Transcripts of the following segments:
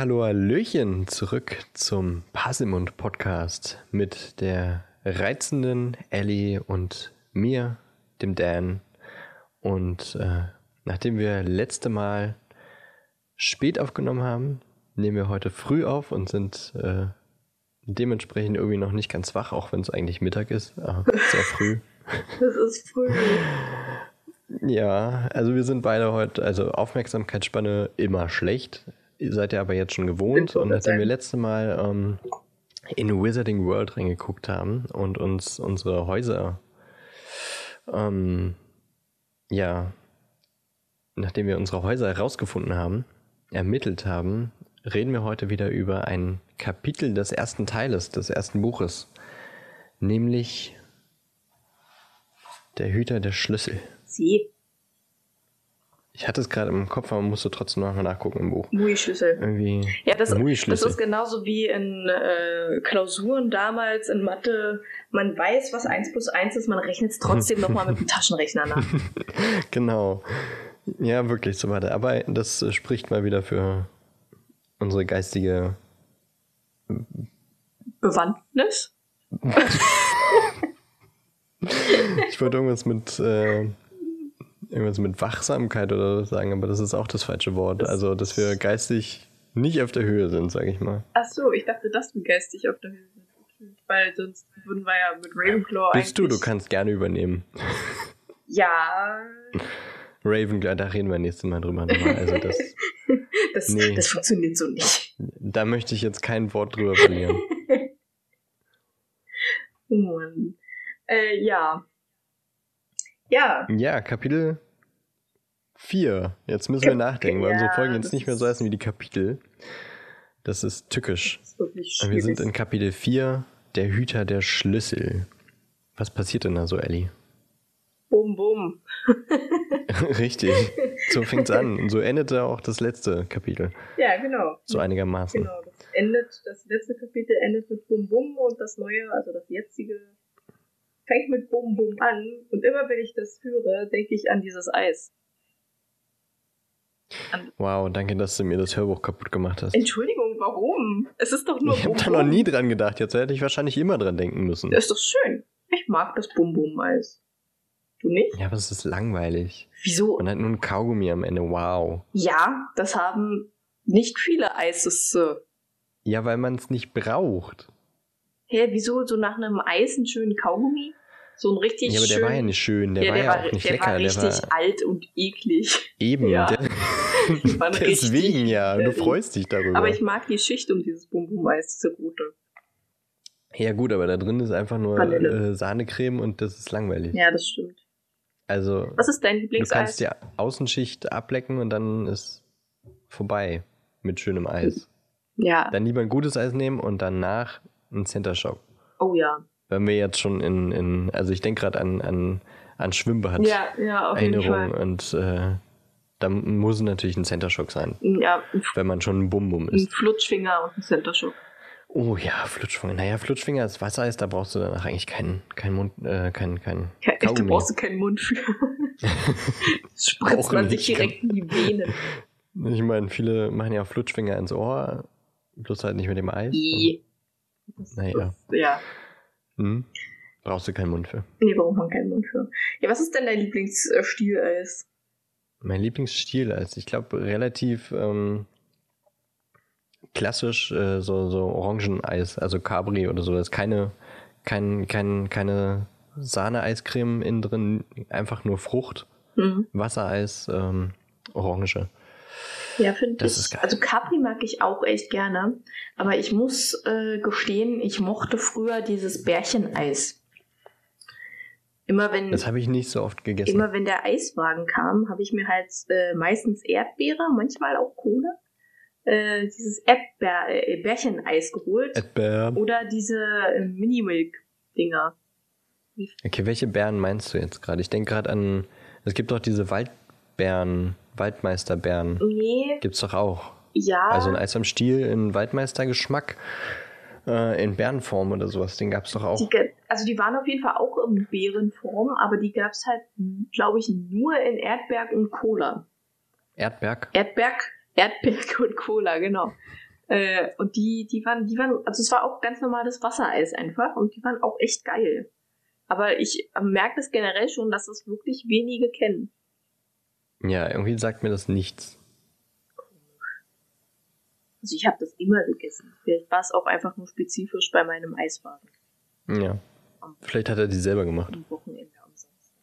Hallihallo, Hallöchen, zurück zum Passimund Podcast mit der reizenden Ellie und mir, dem Dan. Und äh, nachdem wir letzte Mal spät aufgenommen haben, nehmen wir heute früh auf und sind äh, dementsprechend irgendwie noch nicht ganz wach, auch wenn es eigentlich Mittag ist, aber sehr früh. Das ist früh. Ja, also wir sind beide heute, also Aufmerksamkeitsspanne immer schlecht. Ihr seid ja aber jetzt schon gewohnt. Und nachdem wir letzte Mal ähm, in Wizarding World reingeguckt haben und uns unsere Häuser, ähm, ja, nachdem wir unsere Häuser herausgefunden haben, ermittelt haben, reden wir heute wieder über ein Kapitel des ersten Teiles, des ersten Buches. Nämlich der Hüter der Schlüssel. Sie. Ich hatte es gerade im Kopf, aber musste trotzdem nochmal nachgucken im Buch. Mui-Schlüssel. Irgendwie. Ja, das, das ist genauso wie in äh, Klausuren damals in Mathe. Man weiß, was 1 plus 1 ist, man rechnet es trotzdem nochmal mit dem Taschenrechner nach. genau. Ja, wirklich so weiter. Aber das äh, spricht mal wieder für unsere geistige Bewandtnis? ich wollte irgendwas mit äh, irgendwas mit Wachsamkeit oder so sagen, aber das ist auch das falsche Wort. Also, dass wir geistig nicht auf der Höhe sind, sage ich mal. Ach so, ich dachte, dass wir geistig auf der Höhe sind. Weil sonst würden wir ja mit Ravenclaw Bist du, du kannst gerne übernehmen. Ja. Ravenclaw, da reden wir nächstes Mal drüber nochmal. Also das, das, Nee. das funktioniert so nicht. da möchte ich jetzt kein Wort drüber verlieren. Oh Mann. Äh, ja. Ja, Ja, Kapitel 4. Jetzt müssen wir nachdenken, weil unsere Ja, Folgen das jetzt nicht mehr so heißen wie die Kapitel. Das ist tückisch. das ist wirklich Wir sind in Kapitel 4, der Hüter der Schlüssel. Was passiert denn da so, Ellie? Bum, bum. Richtig. So fängt's an. Und so endete auch das letzte Kapitel. Ja, genau. So einigermaßen. Genau, das endet, das letzte Kapitel endet mit Bum Bum und das neue, also das jetzige, fängt mit Bum Bum an. Und immer wenn ich das höre, denke ich an dieses Eis. An, Wow, danke, dass du mir das Hörbuch kaputt gemacht hast. Entschuldigung, warum? Es ist doch nur Ich habe da noch nie dran gedacht. Jetzt hätte ich wahrscheinlich immer dran denken müssen. Das ist doch schön. Ich mag das Bum Bum Eis. Du nicht? Ja, aber es ist langweilig. Wieso? Und hat nur ein Kaugummi am Ende. Wow. Ja, das haben nicht viele Eises. äh. Ja, weil man es nicht braucht. Hä, wieso so nach einem Eis einen schönen Kaugummi? So ein richtig Ja, aber der schön, war ja nicht schön. Der war ja auch nicht der lecker. War Der richtig war alt und eklig. eben. Ja. Der, deswegen ja. Du freust dich darüber. Aber ich mag die Schicht um dieses Bum Bum Eis, diese rote. ja, gut, aber da drin ist einfach nur äh, Sahnecreme und das ist langweilig. Ja, das stimmt. Also, Was ist dein du Lieblingseis? kannst die Außenschicht ablecken und dann ist vorbei mit schönem Eis. Ja. Dann lieber ein gutes Eis nehmen und danach ein Center Shock. Oh ja. Wenn wir jetzt schon in, in also ich denke gerade an, an, an Schwimmbad Ja, ja, auf jeden Erinnerungen Fall. und äh, da muss natürlich ein Center Shock sein, Ja, ein, wenn man schon ein Bum-Bum ein ist. Flutschfinger und ein Center Shock. Oh ja, Flutschfinger. Naja, Flutschfinger ist Wassereis, da brauchst du danach eigentlich keinen kein Mund, äh, kein, kein Ja, du Kaugummi. brauchst keinen Mund für. Das Spritzt man sich direkt in die Venen. Ich meine, viele machen ja auch Flutschfinger ins Ohr, bloß halt nicht mit dem Eis. Naja. das, ja. Hm? Brauchst du keinen Mund für. Nee, braucht man keinen Mund für. Ja, was ist denn dein Lieblingsstieleis? Mein Lieblingsstil ist, ich glaube, relativ ähm, klassisch äh, so, so Orangeneis, also Cabri oder so. Da ist keine, kein, kein, keine Sahne-Eiscreme innen drin, einfach nur Frucht, Hm. Wassereis, ähm, Orange. Ja, finde ich. ist geil. Also Capri mag ich auch echt gerne. Aber ich muss äh, gestehen, ich mochte früher dieses Bärcheneis. Immer wenn, Das habe ich nicht so oft gegessen. immer wenn der Eiswagen kam, habe ich mir halt äh, meistens Erdbeere, manchmal auch Cola, äh, dieses Erdbeer, äh, Bärcheneis geholt. Erdbeeren. Oder diese äh, Mini-Milk-Dinger. Okay, welche Beeren meinst du jetzt gerade? Ich denke gerade an, es gibt doch diese Waldbeeren, Waldmeisterbeeren. Nee, Gibt's doch auch. ja. Also ein Eis am Stiel in Waldmeistergeschmack, äh, in Bärenform oder sowas, den gab's doch auch. Die, also die waren auf jeden Fall auch in Beerenform, aber die gab es halt, glaube ich, nur in Erdberg und Cola. Erdberg? Erdberg, Erdbeere und Cola, genau. Äh, und die, die waren, die waren, also es war auch ganz normales Wassereis einfach und die waren auch echt geil. Aber ich merke das generell schon, dass es wirklich wenige kennen. Ja, irgendwie sagt mir das nichts. Also ich habe das immer gegessen. Vielleicht war es auch einfach nur spezifisch bei meinem Eiswagen. Ja. Vielleicht hat er die selber gemacht. Am Wochenende am Samstag.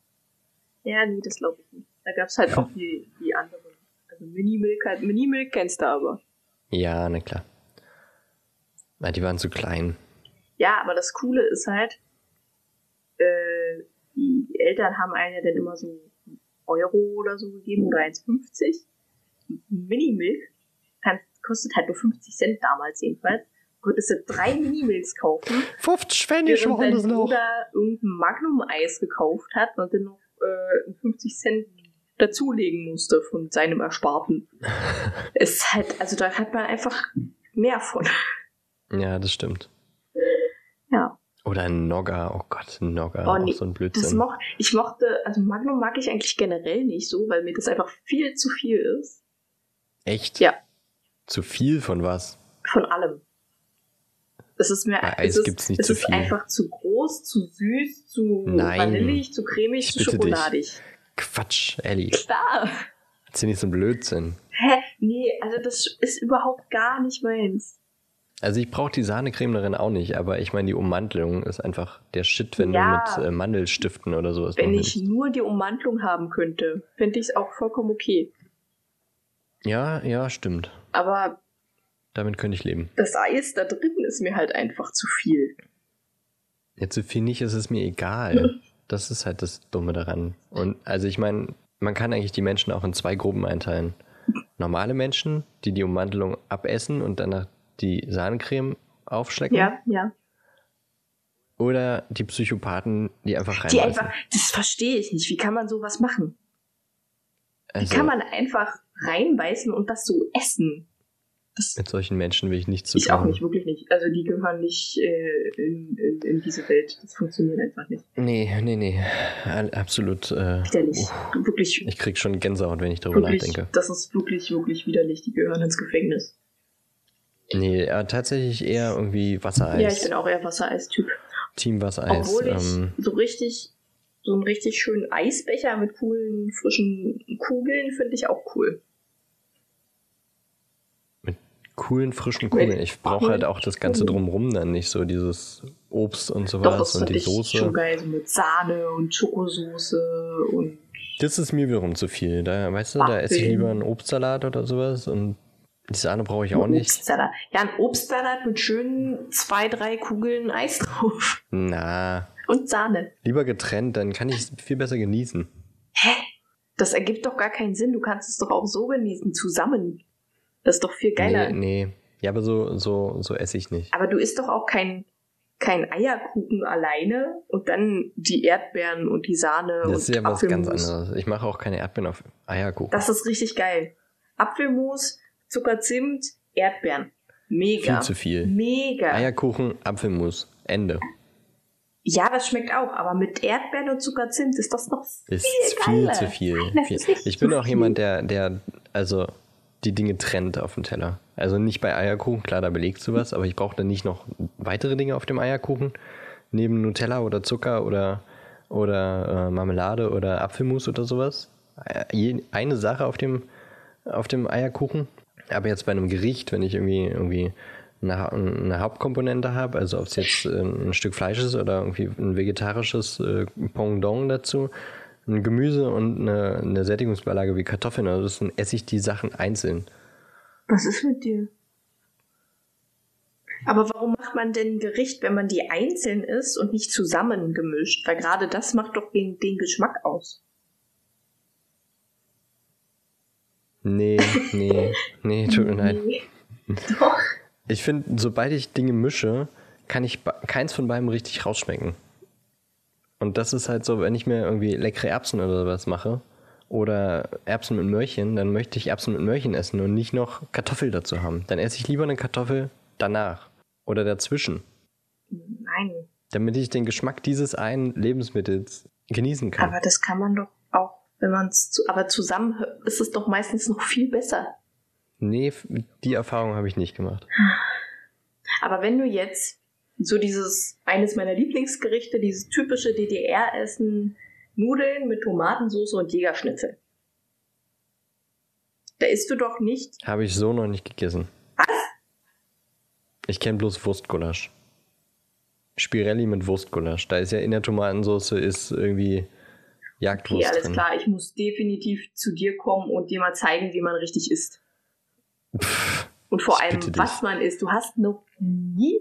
Ja, nee, das glaube ich nicht. Da gab es halt auch die, die anderen. Also Mini-Milk halt. Mini-Milk kennst du aber. Ja, na klar. Na, die waren zu klein. Ja, aber das Coole ist halt, äh, die, die Eltern haben einen ja dann immer so Euro oder so gegeben oder 1,50. Mini-Milk kostet halt nur 50 Cent damals jedenfalls. Konntest du drei Minimilks kaufen. 50 Pfennig waren das noch. Oder irgendein Magnum-Eis gekauft hat und dann noch äh, 50 Cent dazulegen musste von seinem Ersparten. ist halt, also da hat man einfach mehr von. Ja, das stimmt. Oder ein Nogger, oh Gott, ein Nogger, oh, nee, auch so ein Blödsinn. Moch, ich mochte, also Magnum mag ich eigentlich generell nicht so, weil mir das einfach viel zu viel ist. Echt? Ja. Zu viel von was? Von allem. Es ist mir Bei Eis es gibt's nicht es zu ist viel. einfach zu groß, zu süß, zu Nein. vanillig, zu cremig, Ich zu bitte dich. schokoladig. Quatsch, Ellie. Klar. Erzähl nicht so einen Blödsinn. Hä? Nee, also das ist überhaupt gar nicht meins. Also ich brauche die Sahnecreme darin auch nicht, aber ich meine, die Ummantelung ist einfach der Shit, wenn Ja. du mit äh, Mandelstiften oder sowas Wenn ich nimmst. nur die Ummantelung haben könnte, fände ich es auch vollkommen okay. Ja, ja, stimmt. Aber Damit könnte ich leben. das Eis da drin ist mir halt einfach zu viel. Jetzt so viel nicht, ist es mir egal. Das ist halt das Dumme daran. Und also ich meine, man kann eigentlich die Menschen auch in zwei Gruppen einteilen. Normale Menschen, die die Ummantelung abessen und danach die Sahnecreme aufschlecken. Ja, ja. Oder die Psychopathen, die einfach Die reinbeißen. einfach, das verstehe ich nicht. Wie kann man sowas machen? Wie Also, kann man einfach reinbeißen und das so essen? Das mit solchen Menschen will ich nicht zu ich tun auch haben. nicht, wirklich nicht. Also die gehören nicht äh, in, in, in diese Welt. Das funktioniert einfach nicht. Nee, nee, nee. Absolut. Äh, Widerlich. uff, Wirklich, ich krieg schon Gänsehaut, wenn ich darüber wirklich, nachdenke. das ist wirklich, wirklich widerlich. Die gehören ins Gefängnis. Nee, äh, tatsächlich eher irgendwie Wassereis. Ja, ich bin auch eher Wassereistyp. Team Wassereis. Obwohl ich Ähm, so richtig, so einen richtig schönen Eisbecher mit coolen, frischen Kugeln finde ich auch cool. coolen, frischen Kugeln. Ich brauche halt auch das Ganze drumrum dann nicht so dieses Obst und Doch, sowas das und finde die ich Soße. schon geil, so mit Sahne und Schokosoße und Das ist mir wiederum zu viel. Da, weißt du, da esse ich lieber einen Obstsalat oder sowas und Sahne brauche ich auch nicht. Obstsalat. Ja, ein Obstsalat mit schönen zwei, drei Kugeln Eis drauf. Na, Und Sahne. lieber getrennt, dann kann ich es viel besser genießen. Hä? Das ergibt doch gar keinen Sinn. Du kannst es doch auch so genießen, zusammen. Das ist doch viel geiler. Nee, nee. Ja, aber so, so, so esse ich nicht. Aber du isst doch auch kein, kein Eierkuchen alleine und dann die Erdbeeren und die Sahne und Das ist ja was ganz anderes. Ich mache auch keine Erdbeeren auf Eierkuchen. Das ist richtig geil. Apfelmus, Zucker, Zimt, Erdbeeren. Mega. Viel zu viel. Mega. Eierkuchen, Apfelmus. Ende. Ja, das schmeckt auch, aber mit Erdbeeren und Zucker, Zimt ist das noch viel Ist viel geiler. zu viel. Das viel. echt Ich bin zu auch viel. jemand, der, der, also die Dinge trennt auf dem Teller. Also nicht bei Eierkuchen, klar, da belegst du was, aber ich brauche dann nicht noch weitere Dinge auf dem Eierkuchen. Neben Nutella oder Zucker oder, oder äh, Marmelade oder Apfelmus oder sowas. Äh, Eine Sache auf dem, auf dem Eierkuchen. Aber jetzt bei einem Gericht, wenn ich irgendwie, irgendwie eine, eine Hauptkomponente habe, also ob es jetzt äh, ein Stück Fleisch ist oder irgendwie ein vegetarisches äh, Pendant dazu, ein Gemüse und eine, eine Sättigungsbeilage wie Kartoffeln, also dann esse ich die Sachen einzeln. Was ist mit dir? Aber warum macht man denn ein Gericht, wenn man die einzeln isst und nicht zusammen gemischt? Weil gerade das macht doch den, den Geschmack aus. Nee, nee, nee, tut mir leid. Doch. Ich finde, sobald ich Dinge mische, kann ich keins von beiden richtig rausschmecken. Und das ist halt so, wenn ich mir irgendwie leckere Erbsen oder sowas mache oder Erbsen mit Möhrchen, dann möchte ich Erbsen mit Möhrchen essen und nicht noch Kartoffel dazu haben. Dann esse ich lieber eine Kartoffel danach oder dazwischen, Nein. damit ich den Geschmack dieses einen Lebensmittels genießen kann. Aber das kann man doch wenn man es zu, aber zusammen ist es doch meistens noch viel besser. Nee, die Erfahrung habe ich nicht gemacht. Aber wenn du jetzt so dieses, eines meiner Lieblingsgerichte, dieses typische DDR-Essen, Nudeln mit Tomatensauce und Jägerschnitzel. Da isst du doch nicht. Habe ich so noch nicht gegessen. Was? Ich kenne bloß Wurstgulasch. Spirelli mit Wurstgulasch. Da ist ja in der Tomatensauce ist irgendwie Jagdwurst Okay, alles drin. klar. Ich muss definitiv zu dir kommen und dir mal zeigen, wie man richtig isst. Und vor allem, dich. was man isst. Du hast noch nie.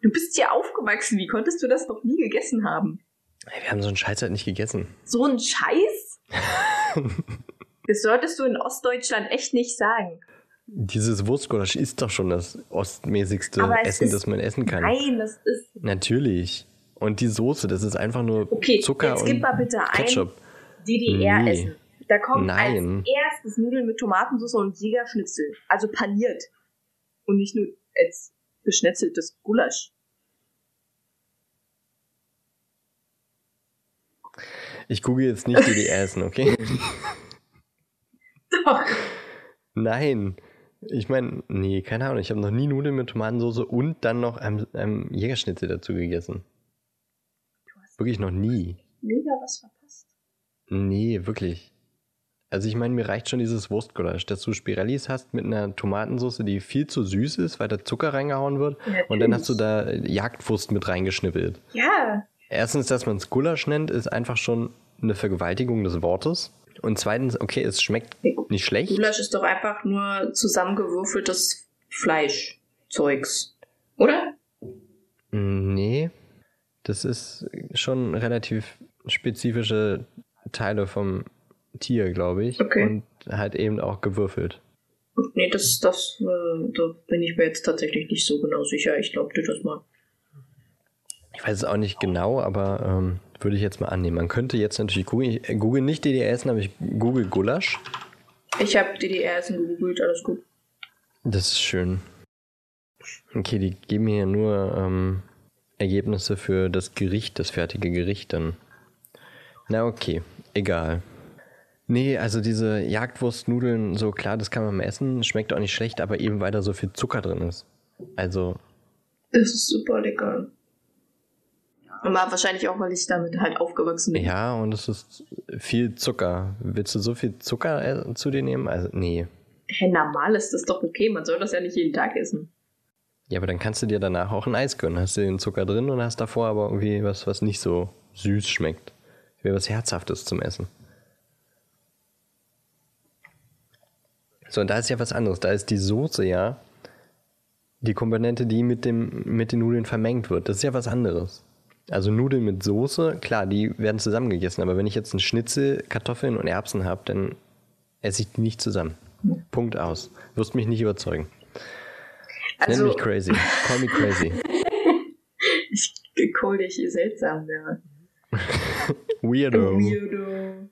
Du bist hier aufgewachsen. Wie konntest du das noch nie gegessen haben? Ey, Wir haben so einen Scheiß halt nicht gegessen. So ein Scheiß? das solltest du in Ostdeutschland echt nicht sagen. Dieses Wurstgulasch ist doch schon das ostmäßigste Essen, ist- das man essen kann. Nein, das ist. Natürlich. Und die Soße, das ist einfach nur Okay, Zucker jetzt und gib mal bitte ein Ketchup. DDR-Essen. Da kommt Nein. als erstes Nudeln mit Tomatensauce und Jägerschnitzel. Also paniert. Und nicht nur als geschnetzeltes Gulasch. Ich google jetzt nicht DDR-Essen, okay? Doch. Nein. Ich meine, nee, keine Ahnung. Ich habe noch nie Nudeln mit Tomatensauce und dann noch einem, einem Jägerschnitzel dazu gegessen. Wirklich noch nie. mega was verpasst. Nee, wirklich. Also ich meine, mir reicht schon dieses Wurstgulasch, dass du Spirellis hast mit einer Tomatensauce, die viel zu süß ist, weil da Zucker reingehauen wird. Und dann hast du da Jagdwurst mit reingeschnippelt. Ja, Erstens, dass man es Gulasch nennt, ist einfach schon eine Vergewaltigung des Wortes. Und zweitens, okay, es schmeckt nicht schlecht. Gulasch ist doch einfach nur zusammengewürfeltes Fleischzeugs. Oder? Nee, das ist schon relativ spezifische Teile vom Tier, glaube ich. Okay. Und halt eben auch gewürfelt. Nee, das, das, äh, da bin ich mir jetzt tatsächlich nicht so genau sicher. Ich glaub dir das mal. Ich weiß es auch nicht genau, aber ähm, würde ich jetzt mal annehmen. Man könnte jetzt natürlich googeln. Ich äh, google nicht DDR-Essen, aber ich google Gulasch. Ich habe DDR-Essen gegoogelt, alles gut. Das ist schön. Okay, die geben mir nur ähm, Ergebnisse für das Gericht, das fertige Gericht dann. Na okay, egal. Nee, also diese Jagdwurstnudeln, so klar, das kann man mal essen, schmeckt auch nicht schlecht, aber eben weil da so viel Zucker drin ist. Also, Das ist super lecker. Aber wahrscheinlich auch, weil ich damit halt aufgewachsen bin. ja, und es ist viel Zucker. Willst du so viel Zucker äh, zu dir nehmen? Also, nee. Hä, normal ist das doch okay. Man soll das ja nicht jeden Tag essen. Ja, aber dann kannst du dir danach auch ein Eis gönnen. Hast du den Zucker drin und hast davor aber irgendwie was, was nicht so süß schmeckt. Wäre was Herzhaftes zum Essen. So, und da ist ja was anderes. Da ist die Soße ja die Komponente, die mit, dem, mit den Nudeln vermengt wird. Das ist ja was anderes. Also Nudeln mit Soße, klar, die werden zusammengegessen. Aber wenn ich jetzt einen Schnitzel, Kartoffeln und Erbsen habe, dann esse ich die nicht zusammen. Punkt aus. Wirst mich nicht überzeugen. Nenn Also, mich crazy. Call me crazy. ich call dich seltsam, ja. Weirdo. Weirdo.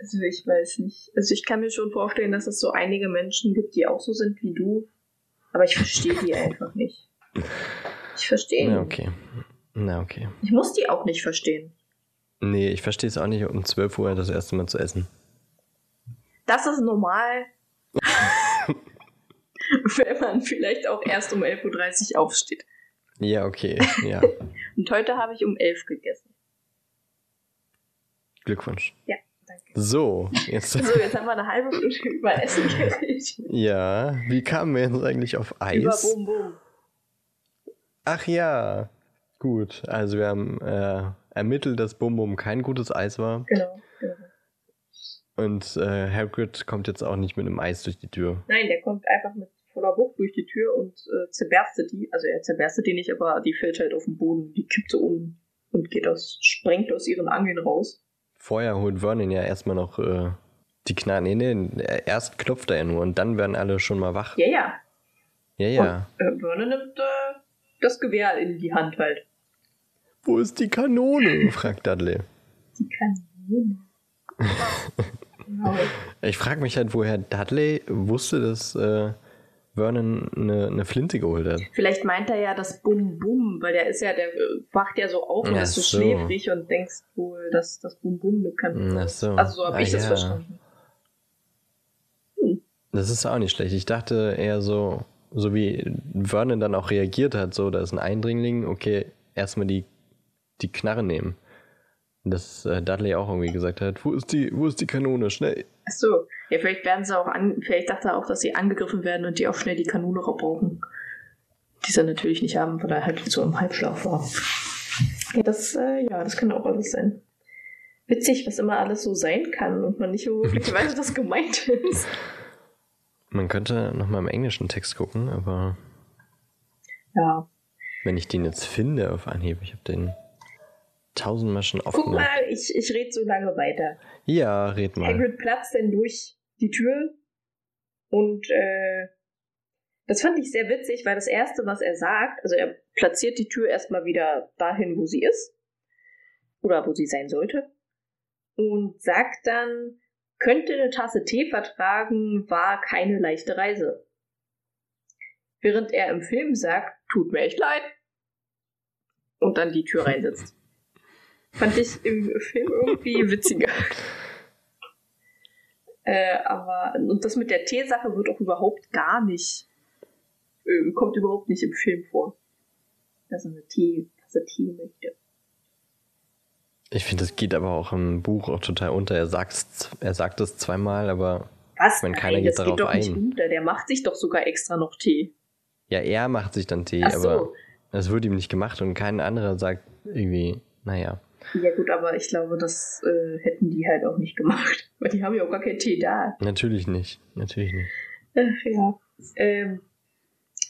Also ich weiß nicht. Also ich kann mir schon vorstellen, dass es so einige Menschen gibt, die auch so sind wie du. Aber ich verstehe die einfach nicht. Ich verstehe Na, okay. Na, okay. Ich muss die auch nicht verstehen. Nee, ich verstehe es auch nicht, um 12 Uhr das erste Mal zu essen. Das ist normal. Wenn man vielleicht auch erst um 11.30 Uhr aufsteht. Ja, okay. Ja. Und heute habe ich um 11 gegessen. Glückwunsch. Ja, danke. So, jetzt. So, jetzt haben wir eine halbe Stunde über Essen geredet. Ja, wie kamen wir jetzt eigentlich auf Über Eis? Bum Bum. Ach ja. Gut, also wir haben äh, ermittelt, dass Bum Bum kein gutes Eis war. Genau, genau. Und äh, Hagrid kommt jetzt auch nicht mit einem Eis durch die Tür. Nein, der kommt einfach mit voller Wucht durch die Tür und äh, zerberstet die. Also er zerberstet die nicht, aber die fällt halt auf den Boden. Die kippt so um und geht aus, sprengt aus ihren Angeln raus. Vorher holt Vernon ja erstmal noch äh, die Knarren. Nee, nee, erst klopft er ja nur und dann werden alle schon mal wach. Ja, ja. Ja, ja. Und äh, Vernon nimmt äh, das Gewehr in die Hand halt. Wo ist die Kanone? fragt Dudley. Die Kanone. genau. Ich frage mich halt, woher Dudley wusste, dass äh, Vernon eine, eine Flinte geholt hat. Vielleicht meint er ja das Bum Bum, weil der ist ja, der wacht ja so auf und Ach ist so, so. schläfrig und denkst wohl, dass das Bum Bum eine Kanone Ach ist. so. Also so habe Ah, ich das ja. verstanden. Das ist auch nicht schlecht. Ich dachte eher so, so wie Vernon dann auch reagiert hat, so, da ist ein Eindringling, okay, erstmal die, die Knarre nehmen. Dass äh, Dudley auch irgendwie gesagt hat, wo ist die, wo ist die Kanone? Schnell. Achso, ja, vielleicht werden sie auch an, vielleicht dachte er auch, dass sie angegriffen werden und die auch schnell die Kanone brauchen. Die sie natürlich nicht haben, weil er halt so im Halbschlaf war. Ja, das, äh, ja, das kann auch alles sein. Witzig, was immer alles so sein kann und man nicht wirklich weiß, was gemeint ist. Man könnte nochmal im englischen Text gucken, aber. Ja. Wenn ich den jetzt finde auf Anhieb, ich habe den tausendmal schon offen. Guck mal, ich, ich rede so lange weiter. Ja, red mal. Hagrid platzt dann durch die Tür und äh, das fand ich sehr witzig, weil das Erste, was er sagt, also er platziert die Tür erstmal wieder dahin, wo sie ist. Oder wo sie sein sollte. Und sagt dann, könnte eine Tasse Tee vertragen, war keine leichte Reise. Während er im Film sagt, tut mir echt leid. Und dann die Tür reinsetzt. Fand ich im Film irgendwie witziger. äh, aber, und das mit der Teesache wird auch überhaupt gar nicht, äh, kommt überhaupt nicht im Film vor. Dass er eine Tee, dass er Tee möchte. Ich finde, das geht aber auch im Buch auch total unter. Er sagt er sagt es zweimal, aber Was? wenn keiner Nein, geht das darauf geht doch ein. Nicht unter. Der macht sich doch sogar extra noch Tee. Ja, er macht sich dann Tee, so. aber das wird ihm nicht gemacht und kein anderer sagt irgendwie, naja. Ja gut, aber ich glaube, das äh, hätten die halt auch nicht gemacht. Weil die haben ja auch gar keinen Tee da. Natürlich nicht. Natürlich nicht. Äh, ja. Ähm,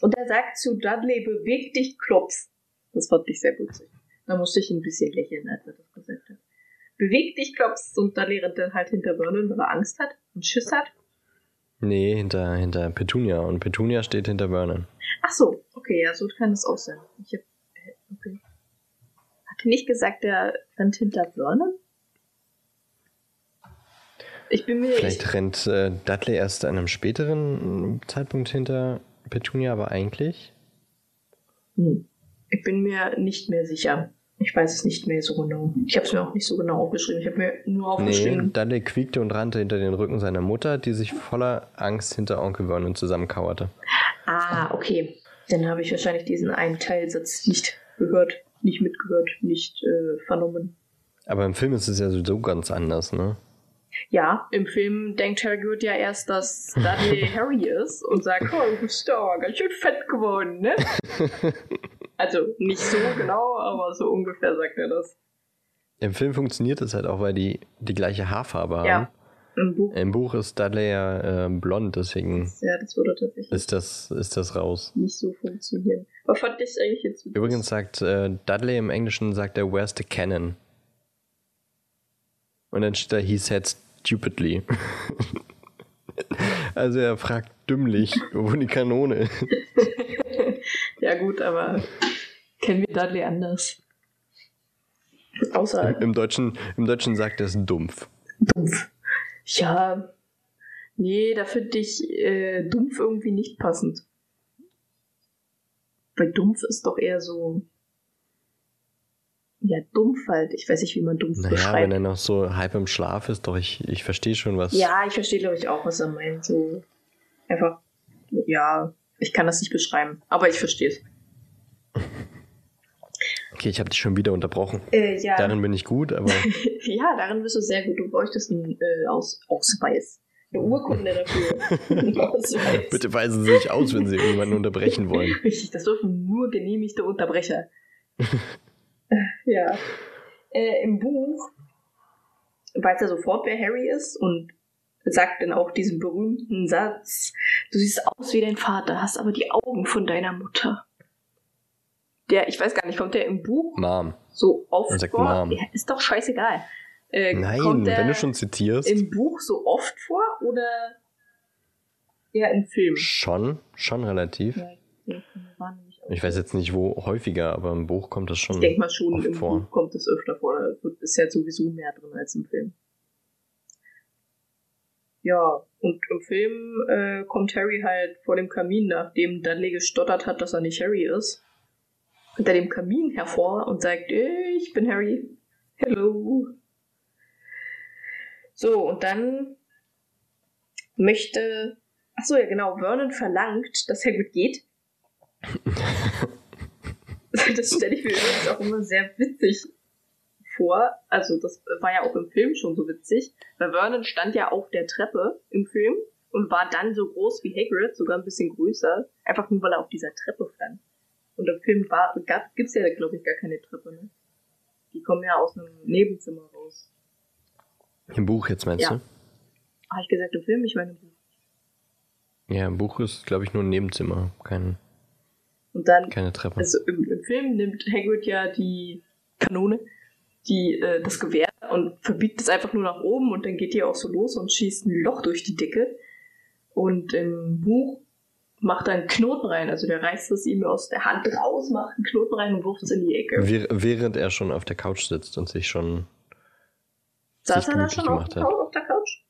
und er sagt zu Dudley, beweg dich, Klops. Das fand ich sehr gut. Da musste ich ein bisschen lächeln, als er das gesagt hat. Beweg dich, Klops. Und Dudley rennt dann halt hinter Vernon, weil er Angst hat und Schiss hat. Nee, hinter, hinter Petunia. Und Petunia steht hinter Vernon. Ach so, okay, ja, so kann es auch sein. Ich hab, äh, okay nicht gesagt, der rennt hinter Vernon? Ich bin mir Vielleicht ich, rennt äh, Dudley erst an einem späteren Zeitpunkt hinter Petunia, aber eigentlich? Hm. Ich bin mir nicht mehr sicher. Ich weiß es nicht mehr so genau. Ich habe es mir auch nicht so genau aufgeschrieben. Ich habe mir nur aufgeschrieben. Nee, Dudley quiekte und rannte hinter den Rücken seiner Mutter, die sich voller Angst hinter Onkel Vernon zusammenkauerte. Ah, okay. Dann habe ich wahrscheinlich diesen einen Teilsatz nicht gehört nicht mitgehört, nicht äh, vernommen. Aber im Film ist es ja sowieso ganz anders, ne? Ja, im Film denkt Hagrid ja erst, dass Dudley Harry ist und sagt, oh, du bist da ganz schön fett geworden, ne? also nicht so genau, aber so ungefähr sagt er das. Im Film funktioniert es halt auch, weil die die gleiche Haarfarbe haben. Ja. Im Buch. Im Buch ist Dudley ja äh, blond, deswegen ja, das würde tatsächlich ist das, ist das raus. Nicht so funktionieren. Aber fand ich eigentlich jetzt. Übrigens sagt äh, Dudley im Englischen, sagt er, where's the cannon? Und dann steht da, he said stupidly. also er fragt dümmlich, wo die Kanone ist. ja gut, aber kennen wir Dudley anders. Außer Im, Im, Deutschen, Im Deutschen sagt er es dumpf. Dumpf. Ja, nee, da finde ich äh, dumpf irgendwie nicht passend. Weil dumpf ist doch eher so. Ja, dumpf halt. Ich weiß nicht, wie man dumpf naja, beschreibt. wenn er noch so halb im Schlaf ist, doch, ich, ich verstehe schon, was. Ja, ich verstehe, glaube ich, auch, was er meint. So einfach, ja, ich kann das nicht beschreiben, aber ich verstehe es. Okay, ich habe dich schon wieder unterbrochen. Äh, ja. Darin bin ich gut, aber. ja, darin bist du sehr gut. Du bräuchtest einen äh, Aus Ausweis. Eine Urkunde dafür. Ausweis. Bitte weisen Sie sich aus, wenn Sie jemanden unterbrechen wollen. Richtig, das dürfen nur genehmigte Unterbrecher. ja. Äh, Im Buch weiß er sofort, wer Harry ist und sagt dann auch diesen berühmten Satz: Du siehst aus wie dein Vater, hast aber die Augen von deiner Mutter der, ich weiß gar nicht, kommt der im Buch Mom. so oft vor? Mom. Ja, ist doch scheißegal. Äh, Nein, wenn du schon zitierst. Im Buch so oft vor oder eher im Film? Schon, schon relativ. Ja, ich weiß jetzt nicht, wo häufiger, aber im Buch kommt das schon. Ich denke mal schon, im vor. Buch kommt es öfter vor. Da ist ja sowieso mehr drin als im Film. Ja, und im Film äh, kommt Harry halt vor dem Kamin, nachdem Dudley gestottert hat, dass er nicht Harry ist hinter dem Kamin hervor und sagt, ich bin Harry. Hello. So, und dann möchte Achso, ja, genau. Vernon verlangt, dass Hagrid geht. das stelle ich mir übrigens auch immer sehr witzig vor. Also, das war ja auch im Film schon so witzig. Weil Vernon stand ja auf der Treppe im Film und war dann so groß wie Hagrid, sogar ein bisschen größer. Einfach nur, weil er auf dieser Treppe stand. Und im Film war, gibt's ja, glaube ich, gar keine Treppe, ne? Die kommen ja aus einem Nebenzimmer raus. Im Buch jetzt meinst ja. du? Habe ich gesagt im Film? Ich meine im Buch. Ja, im Buch ist, glaube ich, nur ein Nebenzimmer, kein, und dann, keine Treppe. Also im, im Film nimmt Hagrid ja die Kanone, die, äh, das Gewehr und verbiegt es einfach nur nach oben und dann geht die auch so los und schießt ein Loch durch die Decke. Und im Buch macht er einen Knoten rein. Also der reißt es ihm aus der Hand raus, macht einen Knoten rein und wirft es in die Ecke. Während er schon auf der Couch sitzt und sich schon. Saß er da schon auf, auf, der Couch?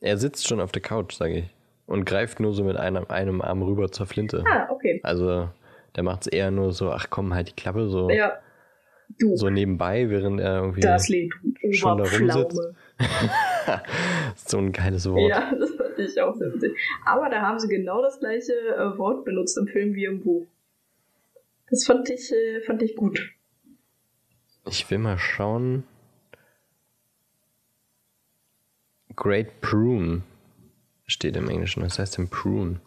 Er sitzt schon auf der Couch, sage ich. Und greift nur so mit einem, einem Arm rüber zur Flinte. Ah, okay. Also der macht es eher nur so, ach komm, halt die Klappe so. Ja. Du. So nebenbei, während er irgendwie das Lied, schon da rumsitzt. so ein geiles Wort. Ja, das ich auch sehr witzig. Aber da haben sie genau das gleiche äh, Wort benutzt im Film wie im Buch. Das fand ich, äh, fand ich gut. Ich will mal schauen. Great Prune steht im Englischen. Was heißt denn Prune?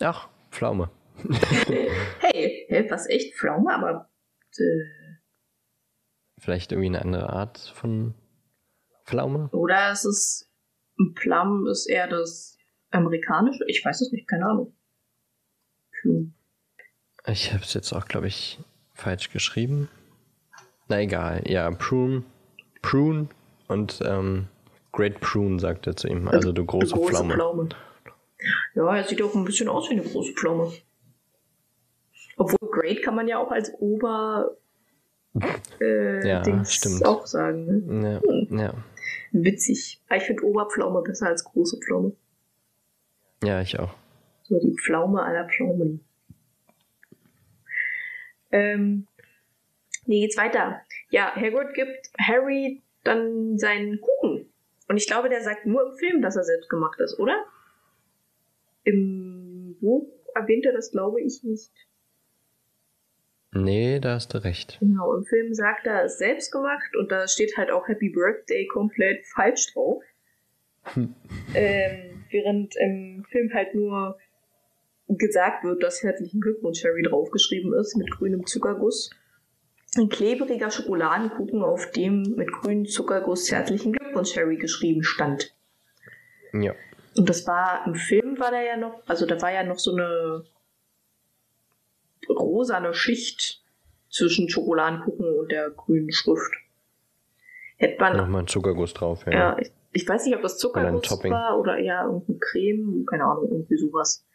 Ach, Pflaume. hey, hey, was echt Pflaume, aber. Äh, Vielleicht irgendwie eine andere Art von Pflaume? Oder ist es. Ein Plum ist eher das amerikanische? Ich weiß es nicht, keine Ahnung. Hm. Ich habe es jetzt auch, glaube ich, falsch geschrieben. Na egal, ja, Prune, Prune und ähm, Great Prune, sagt er zu ihm. Also du große, große Pflaume. Pflaume. Ja, er sieht auch ein bisschen aus wie eine große Pflaume. Obwohl Great kann man ja auch als Ober äh, ja, Dings stimmt. auch sagen. Ne? Ja, hm. ja. Witzig. Ich finde Oberpflaume besser als große Pflaume. Ja, ich auch. So die Pflaume aller Pflaumen. Ähm, nee, geht's weiter. Ja, Hagrid gibt Harry dann seinen Kuchen. Und ich glaube, der sagt nur im Film, dass er selbst gemacht ist, oder? Im Buch erwähnt er das, glaube ich, nicht. Nee, da hast du recht. Genau, im Film sagt er, es selbst gemacht und da steht halt auch Happy Birthday komplett falsch drauf. ähm, während im Film halt nur gesagt wird, dass herzlichen Glückwunsch Harry draufgeschrieben ist mit grünem Zuckerguss. Ein klebriger Schokoladenkuchen, auf dem mit grünem Zuckerguss herzlichen Glückwunsch Harry geschrieben stand. Ja. Und das war, im Film war da ja noch, also da war ja noch so eine rosane Schicht zwischen Schokoladenkuchen und der grünen Schrift. Hätte man. Nochmal ein Zuckerguss drauf, ja. Ja, ich, ich weiß nicht, ob das Zuckerguss oder war oder ja, irgendeine Creme, keine Ahnung, irgendwie sowas.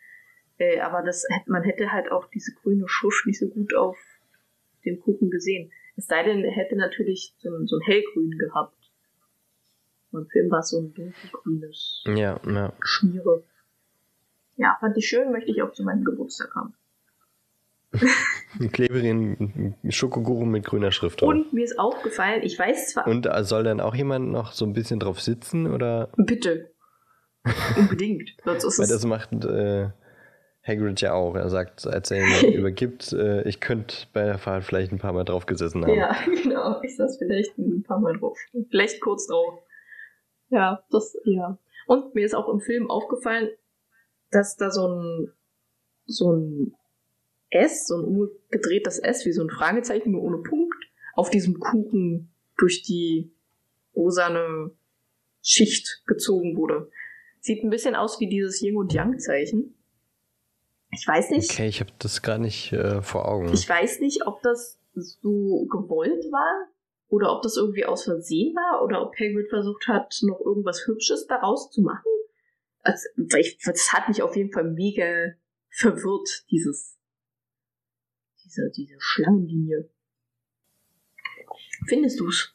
Äh, aber das man hätte halt auch diese grüne Schrift nicht so gut auf dem Kuchen gesehen. Es sei denn, er hätte natürlich so, so ein hellgrün gehabt. Im Film war es so ein dunkelgrünes ja, ja. Schmiere. Ja, fand ich schön, möchte ich auch zu meinem Geburtstag haben. Ein klebrigen Schokokuchen mit grüner Schrift drauf. Und mir ist aufgefallen, ich weiß zwar. Und soll dann auch jemand noch so ein bisschen drauf sitzen oder? Bitte. Unbedingt. Sonst ist Weil das macht äh, Hagrid ja auch. Er sagt, als er ihn übergibt, äh, ich könnte bei der Fahrt vielleicht ein paar Mal drauf gesessen haben. Ja, genau. Ich saß vielleicht ein paar Mal drauf. Vielleicht kurz drauf. Ja, das, ja. Und mir ist auch im Film aufgefallen, dass da so ein, so ein S, so ein umgedrehtes S, wie so ein Fragezeichen, nur ohne Punkt, auf diesem Kuchen durch die rosane Schicht gezogen wurde. Sieht ein bisschen aus wie dieses Yin und Yang Zeichen. Ich weiß nicht. Okay, ich habe das gar nicht äh, vor Augen. Ich weiß nicht, ob das so gewollt war oder ob das irgendwie aus Versehen war oder ob Hagrid versucht hat, noch irgendwas Hübsches daraus zu machen. Also, das hat mich auf jeden Fall mega verwirrt, dieses, diese, diese Schlangenlinie. Findest du's?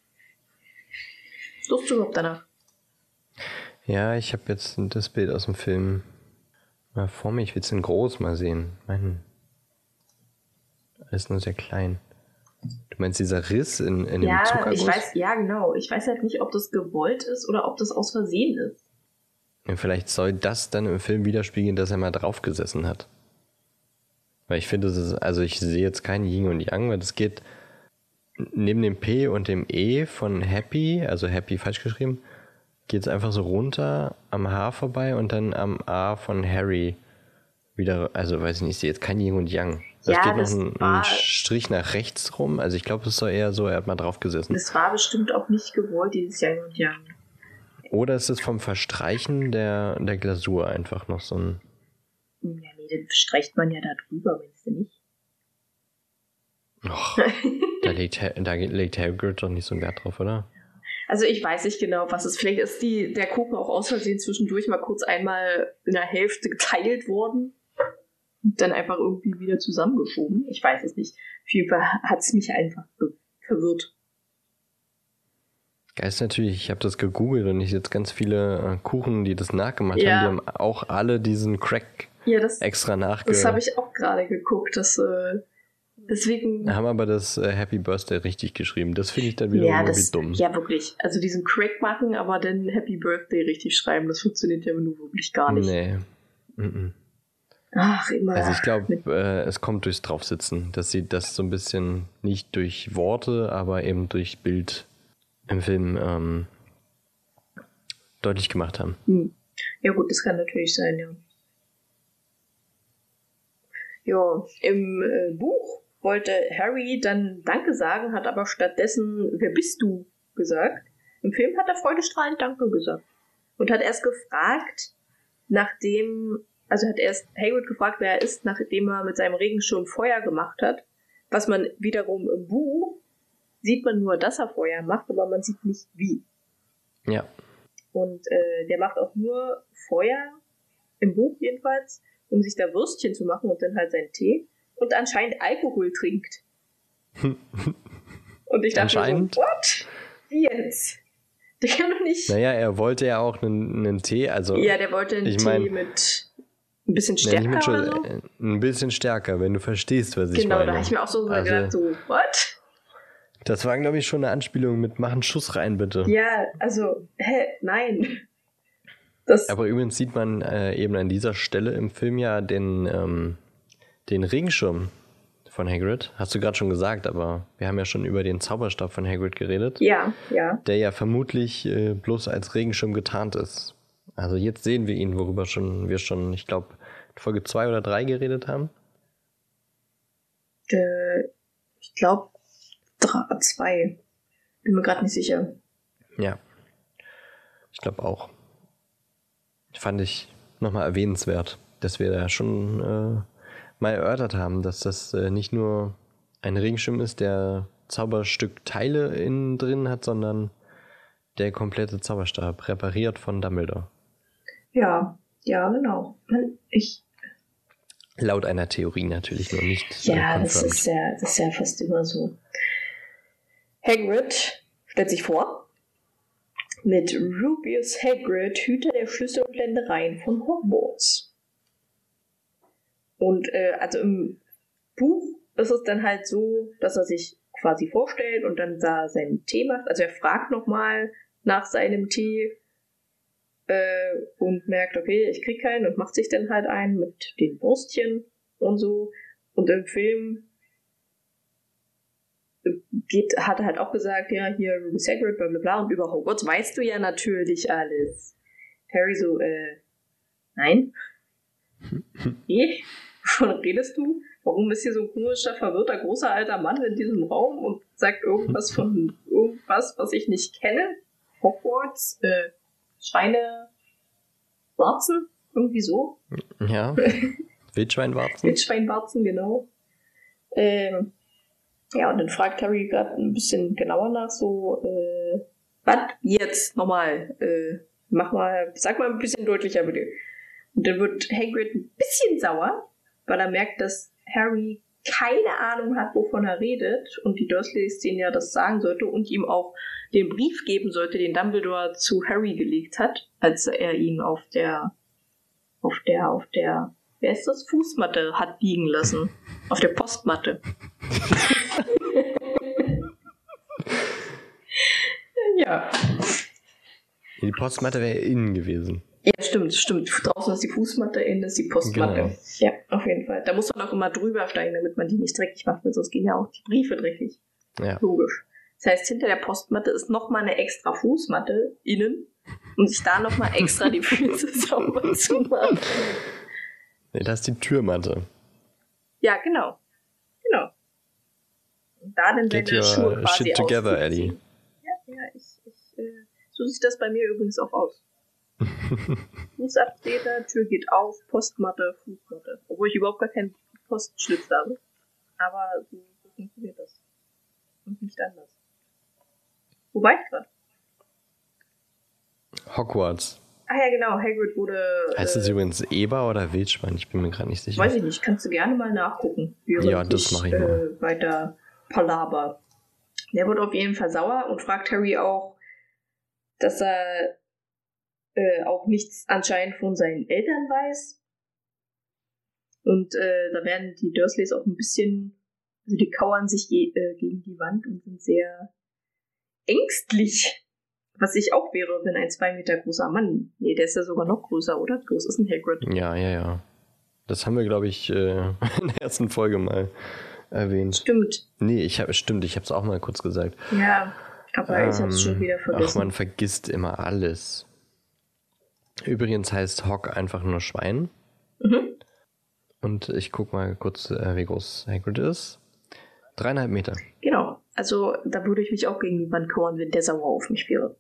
Suchst du überhaupt danach? Ja, ich habe jetzt das Bild aus dem Film mal vor mir. Ich will es in groß mal sehen. Mein, alles nur sehr klein. Du meinst dieser Riss in, in ja, dem Zuckerguss? ich weiß, ja, genau. Ich weiß halt nicht, ob das gewollt ist oder ob das aus Versehen ist. Ja, vielleicht soll das dann im Film widerspiegeln, dass er mal draufgesessen hat. Weil ich finde, ist, also ich sehe jetzt kein Yin und Yang, weil das geht neben dem P und dem E von Happy, also Happy falsch geschrieben, geht es einfach so runter am H vorbei und dann am A von Harry wieder, also weiß ich nicht, ich sehe jetzt kein Yin und Yang. Da Ja, steht noch ein, war- ein Strich nach rechts rum. Also ich glaube, es ist doch eher so, er hat mal drauf gesessen. Das war bestimmt auch nicht gewollt, dieses Yang und Yang. Oder ist es vom Verstreichen der, der Glasur einfach noch so ein. Ja, nee, den streicht man ja da drüber, meinst du nicht? Och, da, legt, da legt Hagrid doch nicht so einen Wert drauf, oder? Also ich weiß nicht genau, was es Vielleicht ist die, der Kuchen auch aus Versehen zwischendurch mal kurz einmal in der Hälfte geteilt worden und dann einfach irgendwie wieder zusammengeschoben. Ich weiß es nicht. Auf jeden Fall hat es mich einfach verwirrt. Geil ist natürlich, ich habe das gegoogelt und ich jetzt ganz viele äh, Kuchen, die das nachgemacht Ja. haben, die haben auch alle diesen Crack Ja, das, extra nachge... das habe ich auch gerade geguckt. Das, äh, deswegen. haben aber das äh, Happy Birthday richtig geschrieben. Das finde ich dann wiederum Ja, irgendwie das, dumm. ja, wirklich. Also diesen Crack machen, aber dann Happy Birthday richtig schreiben, das funktioniert ja nur wirklich gar nicht. Nee. Mhm. Ach, immer. Also ich glaube, äh, es kommt durchs Draufsitzen, dass sie das so ein bisschen nicht durch Worte, aber eben durch Bild im Film ähm, deutlich gemacht haben. Hm. Ja gut, das kann natürlich sein, ja. Ja, im äh, Buch wollte Harry dann Danke sagen, hat aber stattdessen Wer bist du gesagt. Im Film hat er freudestrahlend Danke gesagt. Und hat erst gefragt, nachdem, also hat erst Hagrid gefragt, wer er ist, nachdem er mit seinem Regenschirm Feuer gemacht hat. Was man wiederum im Buch sieht man nur, dass er Feuer macht, aber man sieht nicht wie. Ja, Und äh, der macht auch nur Feuer, im Buch jedenfalls, um sich da Würstchen zu machen und dann halt seinen Tee. Und anscheinend Alkohol trinkt. und ich dachte mir Anscheinend? so, what? Wie jetzt? Der kann doch nicht. naja, er wollte ja auch einen, einen Tee, also ja, der wollte einen ich Tee mein- mit ein bisschen stärker mit oder so. Äh, ein bisschen stärker, wenn du verstehst, was ich Genau, meine. da habe ich mir auch so Also- gedacht, so, what? Das war, glaube ich, schon eine Anspielung mit Mach einen Schuss rein, bitte. Ja, also, hä, nein. Das, Aber übrigens sieht man äh, eben an dieser Stelle im Film ja den, ähm, den Regenschirm von Hagrid. Hast du gerade schon gesagt, aber wir haben ja schon über den Zauberstab von Hagrid geredet, ja, ja. der ja vermutlich äh, bloß als Regenschirm getarnt ist. Also jetzt sehen wir ihn, worüber schon wir schon, ich glaube, Folge 2 oder 3 geredet haben. Äh, ich glaube, zwei. Bin mir gerade nicht sicher. Ja. Ich glaube auch. Fand ich nochmal erwähnenswert, dass wir da schon äh, mal erörtert haben, dass das äh, nicht nur ein Regenschirm ist, der Zauberstück Teile innen drin hat, sondern der komplette Zauberstab, repariert von Dumbledore. Ja, ja, genau. Ich, Laut einer Theorie natürlich noch nicht. ja, das ist ja, das ist ja fast immer so. Hagrid stellt sich vor, mit Rubius Hagrid, Hüter der Schlüssel und Ländereien von Hogwarts. Und äh, also im Buch ist es dann halt so, dass er sich quasi vorstellt und dann da seinen Tee macht. Also er fragt nochmal nach seinem Tee äh, und merkt, okay, ich krieg keinen und macht sich dann halt einen mit den Würstchen und so. Und im Film geht, hat er halt auch gesagt, ja, hier Ruby Hagrid, bla bla bla, und über Hogwarts weißt du ja natürlich alles. Harry so, äh, nein. Eh? Wovon redest du? Warum ist hier so ein komischer, verwirrter, großer alter Mann in diesem Raum und sagt irgendwas von irgendwas, was ich nicht kenne? Hogwarts, äh, Schweine, Warzen? Irgendwie so? Ja. Wildschweinwarzen? Wildschweinwarzen, genau. Ähm, ja, und dann fragt Harry gerade ein bisschen genauer nach, so, äh, was jetzt nochmal? Äh, mach mal, sag mal ein bisschen deutlicher bitte. Und dann wird Hagrid ein bisschen sauer, weil er merkt, dass Harry keine Ahnung hat, wovon er redet und die Dursleys denen ja das sagen sollte und ihm auch den Brief geben sollte, den Dumbledore zu Harry gelegt hat, als er ihn auf der, auf der, auf der, wer ist das, Fußmatte hat liegen lassen. Auf der Postmatte. Postmatte wäre innen gewesen. Ja, stimmt, stimmt. Draußen ist die Fußmatte, innen ist die Postmatte. Genau. Ja, auf jeden Fall. Da muss man auch immer drüber steigen, damit man die nicht dreckig macht, weil sonst gehen ja auch die Briefe dreckig. Ja. Logisch. Das heißt, hinter der Postmatte ist nochmal eine extra Fußmatte innen, um sich da nochmal extra die Füße sauber zu machen. Nee, das ist die Türmatte. Ja, genau. Genau. Und da dann Get your Schuhe quasi shit together, Eddie. Ja, ja, ich, ich, äh, so sieht das bei mir übrigens auch aus. Fußabtreter, Tür geht auf, Postmatte, Fußmatte. Obwohl ich überhaupt gar keinen Postschlitz habe. Aber so, so funktioniert das. Und nicht anders. Wo war ich gerade? Hogwarts. Ah ja, genau, Hagrid wurde. Heißt das äh, übrigens Eber oder Wildschwein? Ich bin mir gerade nicht sicher. Weiß ich nicht, kannst du gerne mal nachgucken. Ja, das mache ich mal. Äh, weiter Palaber. Der wird auf jeden Fall sauer und fragt Harry auch, dass er äh, auch nichts anscheinend von seinen Eltern weiß. Und äh, da werden die Dursleys auch ein bisschen, also die kauern sich ge äh, gegen die Wand und sind sehr ängstlich. Was ich auch wäre, wenn ein zwei Meter großer Mann, nee, der ist ja sogar noch größer, oder? Groß ist ein Hagrid. Ja, ja, ja. Das haben wir, glaube ich, äh, in der ersten Folge mal erwähnt. Stimmt. Nee, ich hab, stimmt, ich habe es auch mal kurz gesagt. Ja, aber ähm, ich habe es schon wieder vergessen. Ach, man vergisst immer alles. Übrigens heißt Hock einfach nur Schwein. Mhm. Und ich guck mal kurz, äh, wie groß Hagrid ist. Dreieinhalb Meter. Genau. Also da würde ich mich auch gegen die Wand kauern, wenn der sauer auf mich wäre.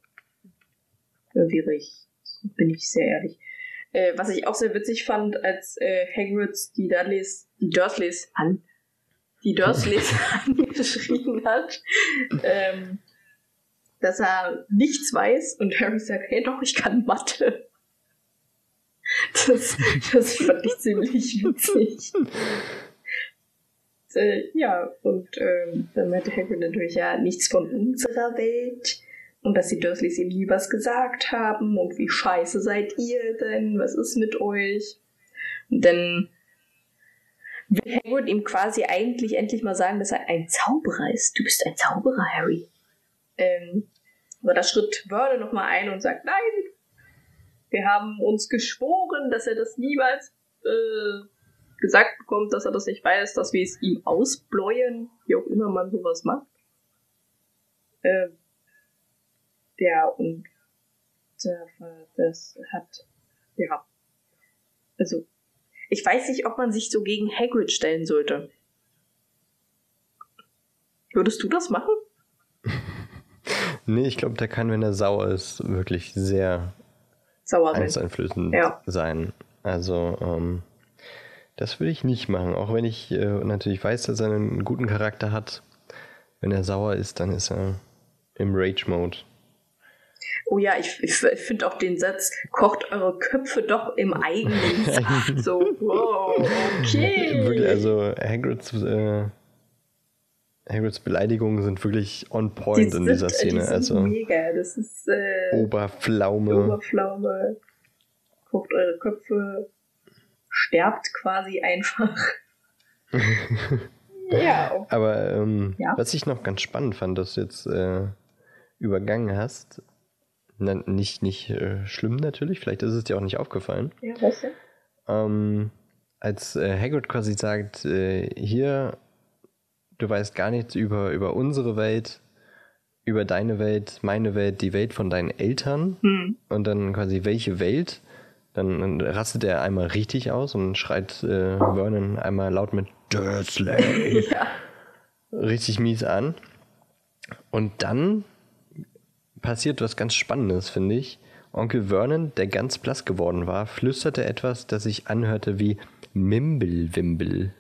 Wäre ich, bin ich sehr ehrlich. Äh, was ich auch sehr witzig fand, als äh, Hagrids die Dudleys, die Dursleys an, die Dursleys angeschrien hat, ähm, dass er nichts weiß und Harry sagt, hey doch, ich kann Mathe. Das, das fand ich ziemlich witzig. äh, ja, und ähm, dann meinte Hagrid natürlich, ja, nichts von unserer Welt. Und dass die Dursleys ihm nie was gesagt haben. Und wie scheiße seid ihr denn? Was ist mit euch? Und dann will Hagrid ihm quasi eigentlich endlich mal sagen, dass er ein Zauberer ist. Du bist ein Zauberer, Harry. Ähm, aber da schritt Wörle nochmal ein und sagt, nein, wir haben uns geschworen, dass er das niemals äh, gesagt bekommt, dass er das nicht weiß, dass wir es ihm ausbläuen, wie auch immer man sowas macht. Äh, der und das hat, ja, also, ich weiß nicht, ob man sich so gegen Hagrid stellen sollte. Würdest du das machen? Nee, ich glaube, der kann, wenn er sauer ist, wirklich sehr sauer sein. ja. sein. Also, ähm, das würde ich nicht machen, auch wenn ich äh, natürlich weiß, dass er einen guten Charakter hat. Wenn er sauer ist, dann ist er im Rage-Mode. Oh ja, ich, ich, ich finde auch den Satz, kocht eure Köpfe doch im eigenen Saft. so, wow, okay. Wirklich, also Hagrids, äh, Hagrids Beleidigungen sind wirklich on point die in dieser Szene. Die also mega, das ist äh, Oberpflaume. Oberpflaume. Kocht eure Köpfe sterbt quasi einfach. ja. Aber ähm, ja. was ich noch ganz spannend fand, dass du jetzt äh, übergangen hast, na, nicht, nicht äh, schlimm natürlich, vielleicht ist es dir auch nicht aufgefallen. Ja, was denn? Ähm, als äh, Hagrid quasi sagt, äh, hier, du weißt gar nichts über, über unsere Welt, über deine Welt, meine Welt, die Welt von deinen Eltern hm. und dann quasi welche Welt dann rastet er einmal richtig aus und schreit äh, Vernon einmal laut mit Dursley ja. richtig mies an. Und dann passiert was ganz Spannendes, finde ich. Onkel Vernon, der ganz blass geworden war, flüsterte etwas, das sich anhörte wie Mimblewimble.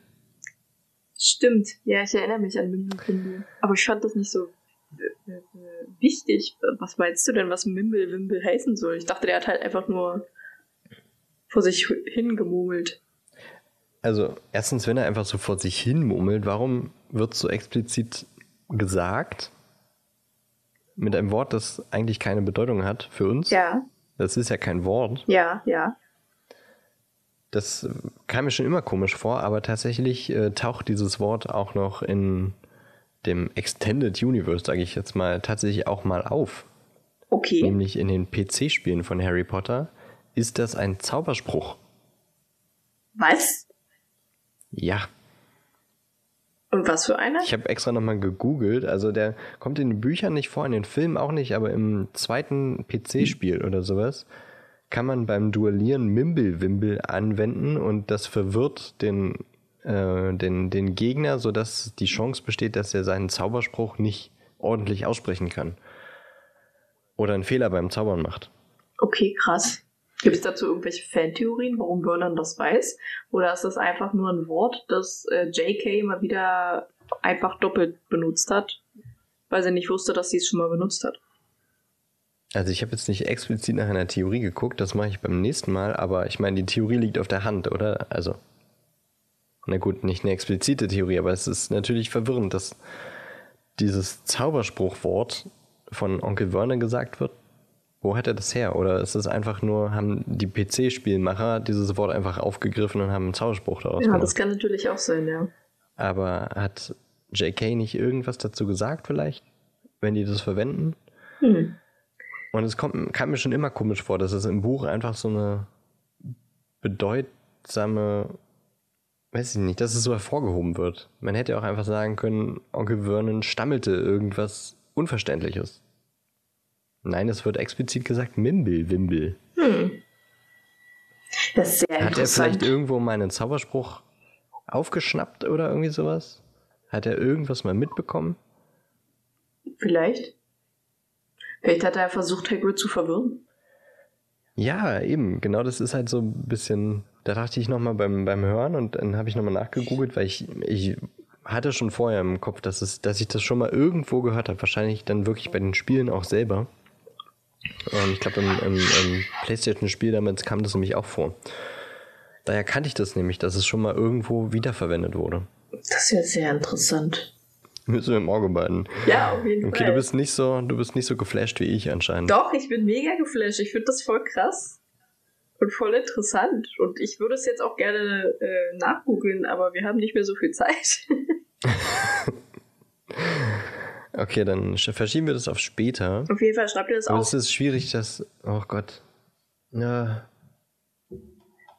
Stimmt, ja, ich erinnere mich an Mimblewimble. Aber ich fand das nicht so äh, äh, wichtig. Was meinst du denn, was Mimblewimble heißen soll? Ich dachte, der hat halt einfach nur vor sich hingemurmelt. Also, erstens, wenn er einfach so vor sich hin murmelt, warum wird so explizit gesagt? Mit einem Wort, das eigentlich keine Bedeutung hat für uns? Ja. Das ist ja kein Wort. Ja, ja. Das kam mir schon immer komisch vor, aber tatsächlich äh, taucht dieses Wort auch noch in dem Extended Universe, sage ich jetzt mal, tatsächlich auch mal auf. Okay. Nämlich in den PC-Spielen von Harry Potter ist das ein Zauberspruch. Was? Ja. Und was für einer? Ich habe extra nochmal gegoogelt. Also der kommt in den Büchern nicht vor, in den Filmen auch nicht, aber im zweiten PC-Spiel oder sowas kann man beim Duellieren Mimblewimble anwenden und das verwirrt den, äh, den, den Gegner, sodass die Chance besteht, dass er seinen Zauberspruch nicht ordentlich aussprechen kann. Oder einen Fehler beim Zaubern macht. Okay, krass. Gibt es dazu irgendwelche Fantheorien, warum Vernon das weiß? Oder ist das einfach nur ein Wort, das äh, JK mal wieder einfach doppelt benutzt hat, weil sie nicht wusste, dass sie es schon mal benutzt hat? Also ich habe jetzt nicht explizit nach einer Theorie geguckt, das mache ich beim nächsten Mal, aber ich meine, die Theorie liegt auf der Hand, oder? Also, na gut, nicht eine explizite Theorie, aber es ist natürlich verwirrend, dass dieses Zauberspruchwort von Onkel Werner gesagt wird. Wo hat er das her? Oder ist es einfach nur, haben die PC-Spielmacher dieses Wort einfach aufgegriffen und haben einen Zauberspruch daraus Ja, gemacht? das kann natürlich auch sein, ja. Aber hat JK nicht irgendwas dazu gesagt vielleicht, wenn die das verwenden? Hm. Und es kommt, kam mir schon immer komisch vor, dass es im Buch einfach so eine bedeutsame, weiß ich nicht, dass es so hervorgehoben wird. Man hätte ja auch einfach sagen können, Onkel Vernon stammelte irgendwas Unverständliches. Nein, es wird explizit gesagt Mimble, Wimble. Hm. Das ist sehr Hat er vielleicht irgendwo mal einen Zauberspruch aufgeschnappt oder irgendwie sowas? Hat er irgendwas mal mitbekommen? Vielleicht. Vielleicht hat er versucht, Hagrid zu verwirren. Ja, eben. Genau das ist halt so ein bisschen. Da dachte ich nochmal beim, beim Hören und dann habe ich nochmal nachgegoogelt, weil ich, ich hatte schon vorher im Kopf, dass, es, dass ich das schon mal irgendwo gehört habe. Wahrscheinlich dann wirklich bei den Spielen auch selber. Und ich glaube, im, im, im PlayStation-Spiel damals kam das nämlich auch vor. Daher kannte ich das nämlich, dass es schon mal irgendwo wiederverwendet wurde. Das ist ja sehr interessant. Müssen wir im Auge behalten. Ja, auf jeden Okay, Fall. du bist nicht so, du bist nicht so geflasht wie ich anscheinend. Doch, ich bin mega geflasht. Ich finde das voll krass und voll interessant. Und ich würde es jetzt auch gerne äh, nachgoogeln, aber wir haben nicht mehr so viel Zeit. Okay, dann sch- verschieben wir das auf später. auf jeden Fall schreibt ihr das Aber auf. es ist schwierig, dass. Oh Gott. Ja.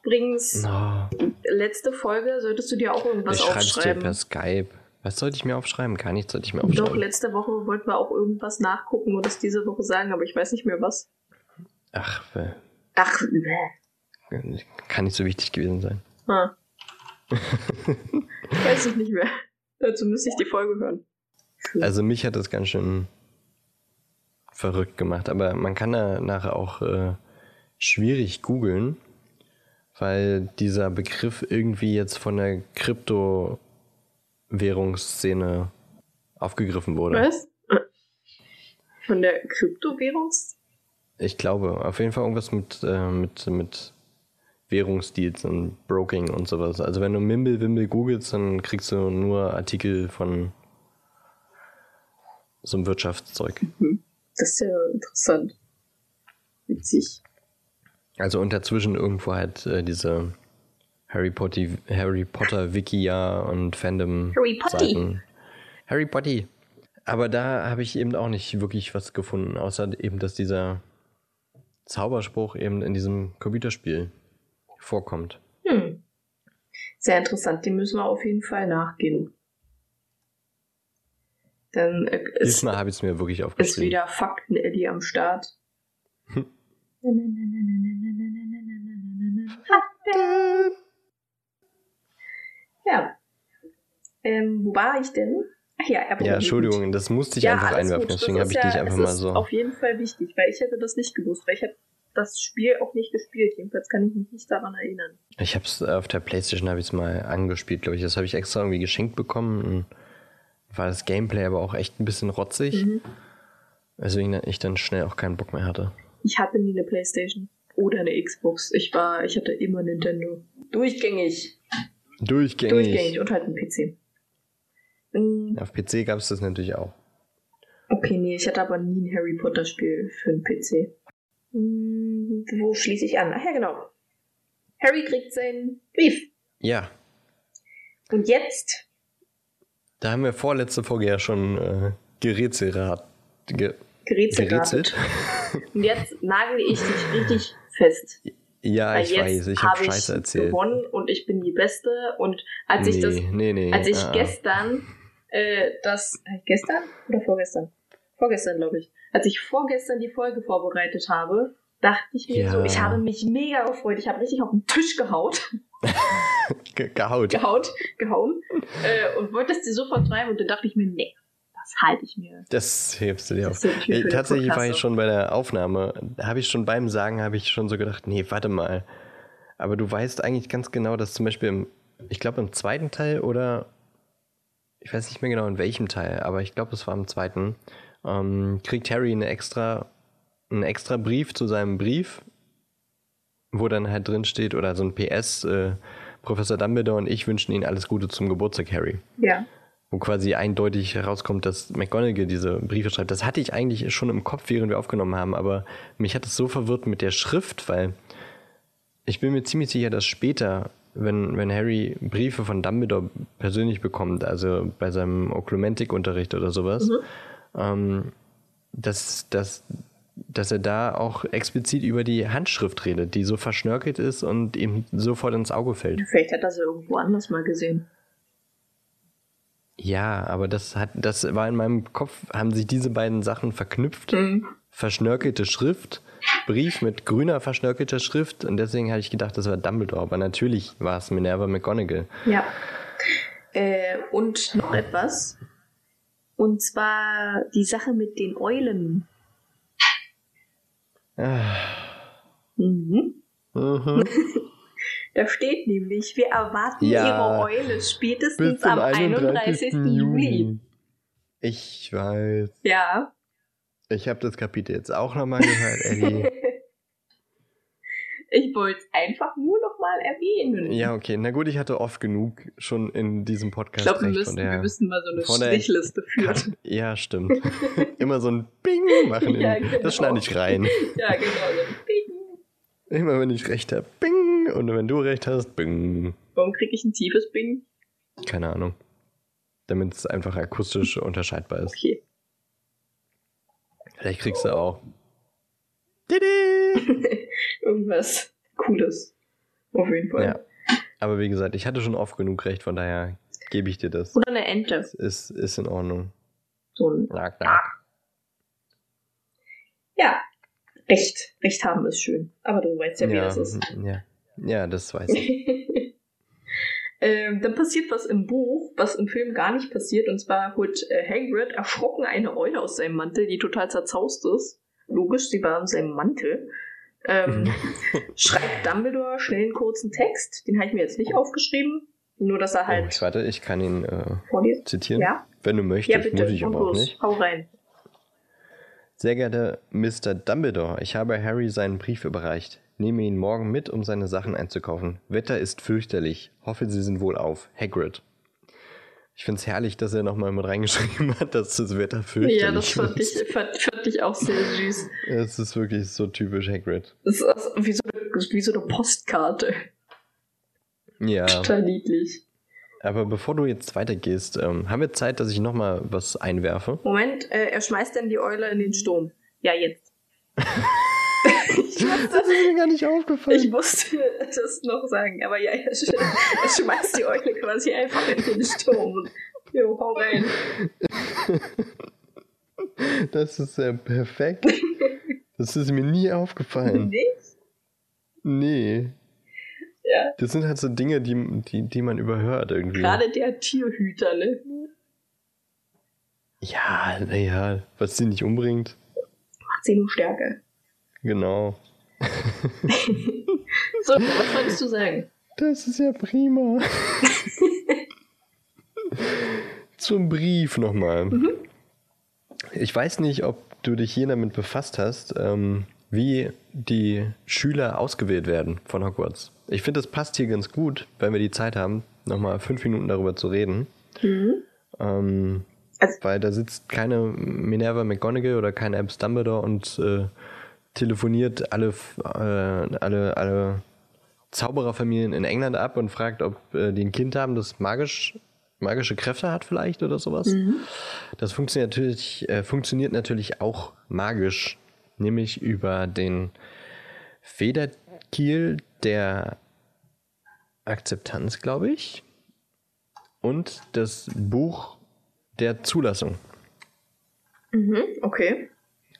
Übrigens, No. letzte Folge solltest du dir auch irgendwas Ich schreibe es dir aufschreiben. per Skype. Was sollte ich mir aufschreiben? Gar nichts sollte ich mir Doch, aufschreiben. letzte Woche wollten wir auch irgendwas nachgucken und das diese Woche sagen, aber ich weiß nicht mehr was. Ach, äh, Ach, bäh. kann nicht so wichtig gewesen sein. Ah. weiß ich nicht mehr. Dazu müsste ich die Folge hören. Also mich hat das ganz schön verrückt gemacht. Aber man kann da nachher auch äh, schwierig googeln, weil dieser Begriff irgendwie jetzt von der Kryptowährungsszene aufgegriffen wurde. Was? Von der Kryptowährungs... Ich glaube, auf jeden Fall irgendwas mit, äh, mit, mit Währungsdeals und Broking und sowas. Also wenn du Mimble Wimble googelst, dann kriegst du nur Artikel von so einem Wirtschaftszeug. Das ist ja interessant. Witzig. Also und dazwischen irgendwo halt äh, diese Harry Potter, Harry Potter Wikia und Fandom Harry Potter. Seiten. Harry Potter. Aber da habe ich eben auch nicht wirklich was gefunden, außer eben, dass dieser Zauberspruch eben in diesem Computerspiel vorkommt. Hm. Sehr interessant. Dem müssen wir auf jeden Fall nachgehen. Dann äh, ist, Diesmal habe ich es mir wirklich ist aufgeschrieben. wieder Fakten-Eddie am Start. Fakten. Ja. Ähm, wo war ich denn? Ach ja, Erbe Ja, Entschuldigung, das musste ich ja, einfach einwerfen, gut. Das deswegen ist habe ich ja, dich einfach es mal ist so. auf jeden Fall wichtig, weil ich hätte das nicht gewusst, weil ich habe das Spiel auch nicht gespielt. Jedenfalls kann ich mich nicht daran erinnern. Ich habe es auf der Playstation habe ich es mal angespielt, glaube ich. Das habe ich extra irgendwie geschenkt bekommen. Und war das Gameplay aber auch echt ein bisschen rotzig, Mhm. weswegen ich dann schnell auch keinen Bock mehr hatte. Ich hatte nie eine Playstation oder eine Xbox. Ich war, ich hatte immer Nintendo. Durchgängig. Durchgängig. Durchgängig und halt einen PC. Mm, Auf PC gab es das natürlich auch. Okay, nee, ich hatte aber nie ein Harry Potter Spiel für einen PC. Mm, Wo schließe ich an? Ach ja, genau. Harry kriegt seinen Brief. Ja, Und jetzt? da haben wir vorletzte Folge ja schon äh, gerätselt. Ge gerätselt. Und jetzt nagel ich dich richtig fest. Ja, ich weiß, ich habe hab Scheiße erzählt. gewonnen und ich bin die Beste. Und als nee, ich das, nee, nee, als ich ah. gestern äh, das, äh, gestern oder vorgestern? Vorgestern, glaube ich. Als ich vorgestern die Folge vorbereitet habe, dachte ich mir ja. so, ich habe mich mega gefreut. Ich habe richtig auf den Tisch gehaut. gehaut. Gehaut, gehauen. Äh, und wollte es dir sofort schreiben und dann dachte ich mir, nee, das halte ich mir. Das hilfst du dir auf. Äh, tatsächlich war ich schon bei der Aufnahme, habe ich schon beim Sagen, habe ich schon so gedacht, nee, warte mal. Aber du weißt eigentlich ganz genau, dass zum Beispiel im, ich glaube im zweiten Teil oder ich weiß nicht mehr genau in welchem Teil, aber ich glaube, es war im zweiten, ähm, kriegt Harry eine extra, einen extra Brief zu seinem Brief, wo dann halt drin steht, oder so ein PS, äh, Professor Dumbledore und ich wünschen Ihnen alles Gute zum Geburtstag, Harry. Ja. Wo quasi eindeutig herauskommt, dass McGonagall diese Briefe schreibt. Das hatte ich eigentlich schon im Kopf, während wir aufgenommen haben, aber mich hat es so verwirrt mit der Schrift, weil ich bin mir ziemlich sicher, dass später wenn, wenn Harry Briefe von Dumbledore persönlich bekommt, also bei seinem Oklumentik-Unterricht oder sowas, mhm. ähm, dass, dass, dass er da auch explizit über die Handschrift redet, die so verschnörkelt ist und ihm sofort ins Auge fällt. Vielleicht hat er sie irgendwo anders mal gesehen. Ja, aber das hat, das war in meinem Kopf, haben sich diese beiden Sachen verknüpft. Mhm. Verschnörkelte Schrift Brief mit grüner verschnörkelter Schrift und deswegen hatte ich gedacht, das war Dumbledore, aber natürlich war es Minerva McGonagall. Ja. Äh, und noch etwas. Und zwar die Sache mit den Eulen. Ah. Mhm. Mhm. da steht nämlich, wir erwarten ja, ihre Eule spätestens am 31. 31. Juli. Ich weiß. Ja. Ich habe das Kapitel jetzt auch nochmal gehört, Ellie. ich wollte es einfach nur nochmal erwähnen. Ja, okay. Na gut, ich hatte oft genug schon in diesem Podcast. Ich glaube, wir, müssen, wir müssen mal so eine Strichliste führen. Ja, stimmt. Immer so ein Bing machen. ja, genau. Das schneide ich rein. ja, genau. Immer wenn ich recht habe, Bing. Und wenn du recht hast, Bing. Warum kriege ich ein tiefes Bing? Keine Ahnung. Damit es einfach akustisch unterscheidbar ist. Okay. Vielleicht kriegst du auch. Irgendwas Cooles. Auf jeden Fall. Ja. Aber wie gesagt, ich hatte schon oft genug recht, von daher gebe ich dir das. Oder eine Ente. ist, ist in Ordnung. So ein. Nack, nack. Ja, Recht. Recht haben ist schön. Aber du weißt ja, wie ja, das ist. Ja. ja, das weiß ich. Ähm, dann passiert was im Buch, was im Film gar nicht passiert. Und zwar holt äh, Hagrid erschrocken eine Eule aus seinem Mantel, die total zerzaust ist. Logisch, sie war in seinem Mantel. Ähm, schreibt Dumbledore schnell einen kurzen Text. Den habe ich mir jetzt nicht aufgeschrieben. Nur, dass er halt. Oh, warte, ich kann ihn äh, zitieren. Ja? Wenn du möchtest, ja, bitte. muss ich aber auch nicht. Hau rein. Sehr geehrter Mr. Dumbledore, ich habe Harry seinen Brief überreicht. Nehme ihn morgen mit, um seine Sachen einzukaufen. Wetter ist fürchterlich. Hoffe, Sie sind wohl auf. Hagrid. Ich finde es herrlich, dass er nochmal mit reingeschrieben hat, dass das Wetter fürchterlich ist. Ja, das fand ich, fand, fand ich auch sehr süß. Es ist wirklich so typisch Hagrid. Das ist wie so eine, wie so eine Postkarte. Ja. Total niedlich. Aber bevor du jetzt weitergehst, ähm, haben wir Zeit, dass ich nochmal was einwerfe? Moment, äh, er schmeißt dann die Eule in den Sturm. Ja, jetzt. wusste, das ist mir gar nicht aufgefallen. Ich musste das noch sagen, aber ja, er, schmeißt die Eule quasi einfach in den Sturm. Jo, hau rein. Das ist ja perfekt. Das ist mir nie aufgefallen. Nicht? Nee. Ja. Das sind halt so Dinge, die, die, die man überhört irgendwie. Gerade der Tierhüter, ne? Ja, naja, was sie nicht umbringt. Macht sie nur stärker. Genau. so, was wolltest du sagen? Das ist ja prima. Zum Brief nochmal. Mhm. Ich weiß nicht, ob du dich hier damit befasst hast, ähm, wie die Schüler ausgewählt werden von Hogwarts. Ich finde, das passt hier ganz gut, wenn wir die Zeit haben, nochmal fünf Minuten darüber zu reden. Mhm. Ähm, also, weil da sitzt keine Minerva McGonagall oder kein Albus Dumbledore und äh, telefoniert alle, äh, alle, alle Zaubererfamilien in England ab und fragt, ob äh, die ein Kind haben, das magisch magische Kräfte hat vielleicht oder sowas. Mhm. Das funktioniert natürlich, äh, funktioniert natürlich auch magisch, nämlich über den Federkiel der Akzeptanz, glaube ich, und das Buch der Zulassung. Mhm, okay.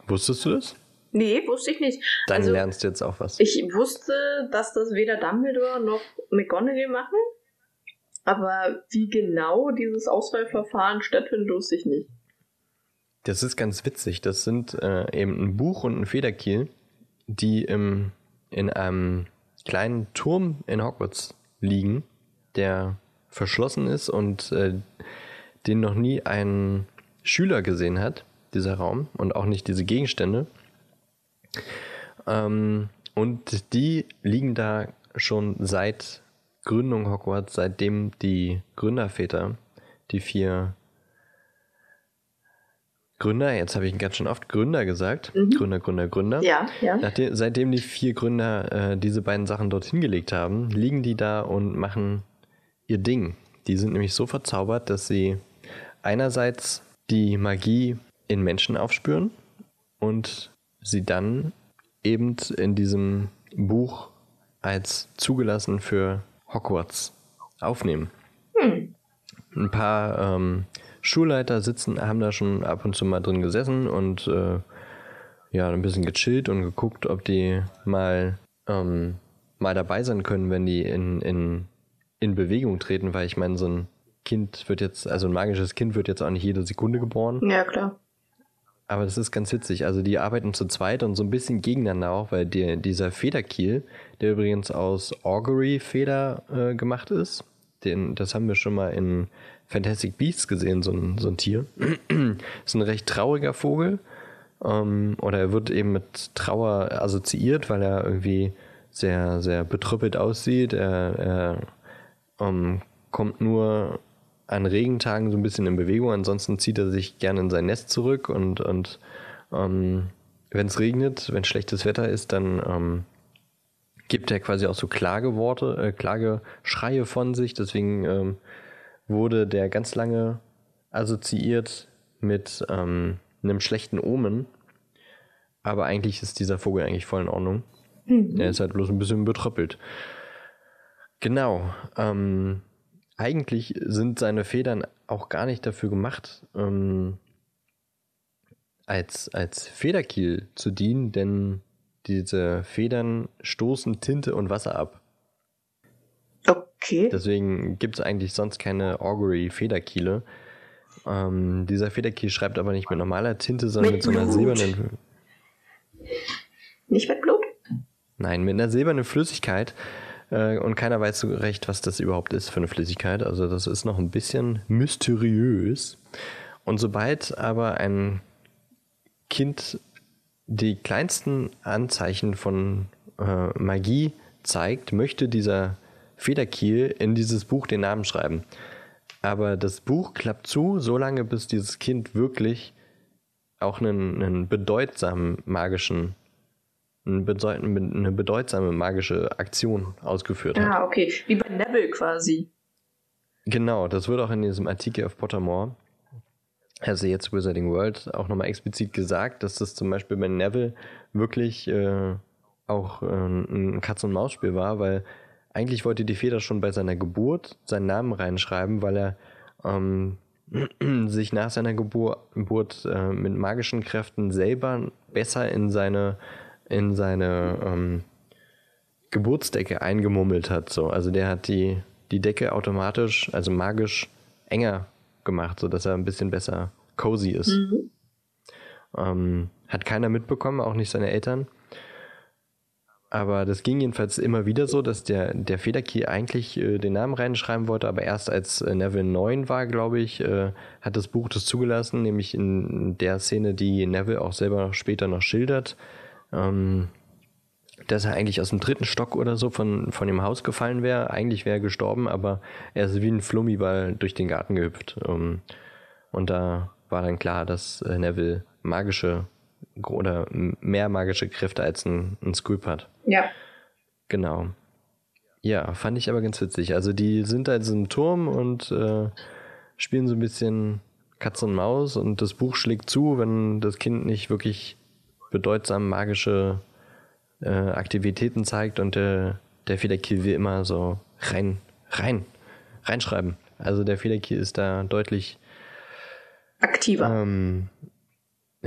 Wusstest du das? Nee, wusste ich nicht. Dann also, lernst du jetzt auch was. Ich wusste, dass das weder Dumbledore noch McGonagall machen, aber wie genau dieses Auswahlverfahren stattfindet, wusste ich nicht. Das ist ganz witzig. Das sind äh, eben ein Buch und ein Federkiel, die im, in einem kleinen Turm in Hogwarts liegen, der verschlossen ist und äh, den noch nie ein Schüler gesehen hat, dieser Raum, und auch nicht diese Gegenstände. Ähm, und die liegen da schon seit Gründung Hogwarts, seitdem die Gründerväter, die vier Gründer, jetzt habe ich ganz schön oft Gründer gesagt, mhm. Gründer, Gründer, Gründer. Ja, ja. Nachdem, seitdem die vier Gründer äh, diese beiden Sachen dorthin gelegt haben, liegen die da und machen ihr Ding. Die sind nämlich so verzaubert, dass sie einerseits die Magie in Menschen aufspüren und sie dann eben in diesem Buch als zugelassen für Hogwarts aufnehmen. Hm. Ein paar ähm, Schulleiter sitzen, haben da schon ab und zu mal drin gesessen und äh, ja, ein bisschen gechillt und geguckt, ob die mal, ähm, mal dabei sein können, wenn die in, in, in Bewegung treten, weil ich meine, so ein Kind wird jetzt, also ein magisches Kind wird jetzt auch nicht jede Sekunde geboren. Ja, klar. Aber das ist ganz witzig. Also die arbeiten zu zweit und so ein bisschen gegeneinander auch, weil die, dieser Federkiel, der übrigens aus Augury-Feder äh, gemacht ist, den, das haben wir schon mal in Fantastic Beasts gesehen, so ein, so ein Tier. ist ein recht trauriger Vogel. Ähm, oder er wird eben mit Trauer assoziiert, weil er irgendwie sehr, sehr betrüppelt aussieht. Er, er ähm, kommt nur an Regentagen so ein bisschen in Bewegung, ansonsten zieht er sich gerne in sein Nest zurück und, und ähm, wenn es regnet, wenn schlechtes Wetter ist, dann ähm, gibt er quasi auch so Klageworte, äh, Klageschreie von sich. Deswegen ähm, wurde der ganz lange assoziiert mit ähm, einem schlechten Omen. Aber eigentlich ist dieser Vogel eigentlich voll in Ordnung. Mhm. Er ist halt bloß ein bisschen betröppelt. Genau. Ähm, eigentlich sind seine Federn auch gar nicht dafür gemacht, ähm, als, als Federkiel zu dienen, denn diese Federn stoßen Tinte und Wasser ab. Okay. Deswegen gibt es eigentlich sonst keine Augury-Federkiele. Ähm, dieser Federkiel schreibt aber nicht mit normaler Tinte, sondern mit, mit so einer silbernen. Nicht mit Blut? Nein, mit einer silbernen Flüssigkeit, äh, und keiner weiß so recht, was das überhaupt ist für eine Flüssigkeit. Also das ist noch ein bisschen mysteriös. Und sobald aber ein Kind die kleinsten Anzeichen von äh, Magie zeigt, möchte dieser Federkiel in dieses Buch den Namen schreiben. Aber das Buch klappt zu, solange bis dieses Kind wirklich auch einen, einen bedeutsamen magischen eine bedeutsame magische Aktion ausgeführt hat. Ah, okay. Wie bei Neville quasi. Genau, das wird auch in diesem Artikel auf Pottermore, also jetzt Wizarding World, auch nochmal explizit gesagt, dass das zum Beispiel bei Neville wirklich äh, auch äh, ein Katz-und-Maus-Spiel war, weil eigentlich wollte die Feder schon bei seiner Geburt seinen Namen reinschreiben, weil er ähm, sich nach seiner Geburt, Geburt äh, mit magischen Kräften selber besser in seine in seine ähm, Geburtsdecke eingemummelt hat. So. Also der hat die, die Decke automatisch, also magisch enger gemacht, sodass er ein bisschen besser cozy ist. Mhm. Ähm, hat keiner mitbekommen, auch nicht seine Eltern. Aber das ging jedenfalls immer wieder so, dass der, der Federkey eigentlich äh, den Namen reinschreiben wollte, aber erst als äh, Neville 9 war, glaube ich, äh, hat das Buch das zugelassen, nämlich in der Szene, die Neville auch selber später noch schildert, ähm, dass er eigentlich aus dem dritten Stock oder so von, von dem Haus gefallen wäre. Eigentlich wäre er gestorben, aber er ist wie ein Flummiball durch den Garten gehüpft. Ähm, und da war dann klar, dass äh, Neville magische oder mehr magische Kräfte als ein, ein Scoop hat. Ja. Genau. Ja, fand ich aber ganz witzig. Also die sind da in diesem Turm und äh, spielen so ein bisschen Katz und Maus und das Buch schlägt zu, wenn das Kind nicht wirklich bedeutsam magische äh, Aktivitäten zeigt und der, der Federkiel will immer so rein, rein, reinschreiben. Also der Federkiel ist da deutlich aktiver. Ähm,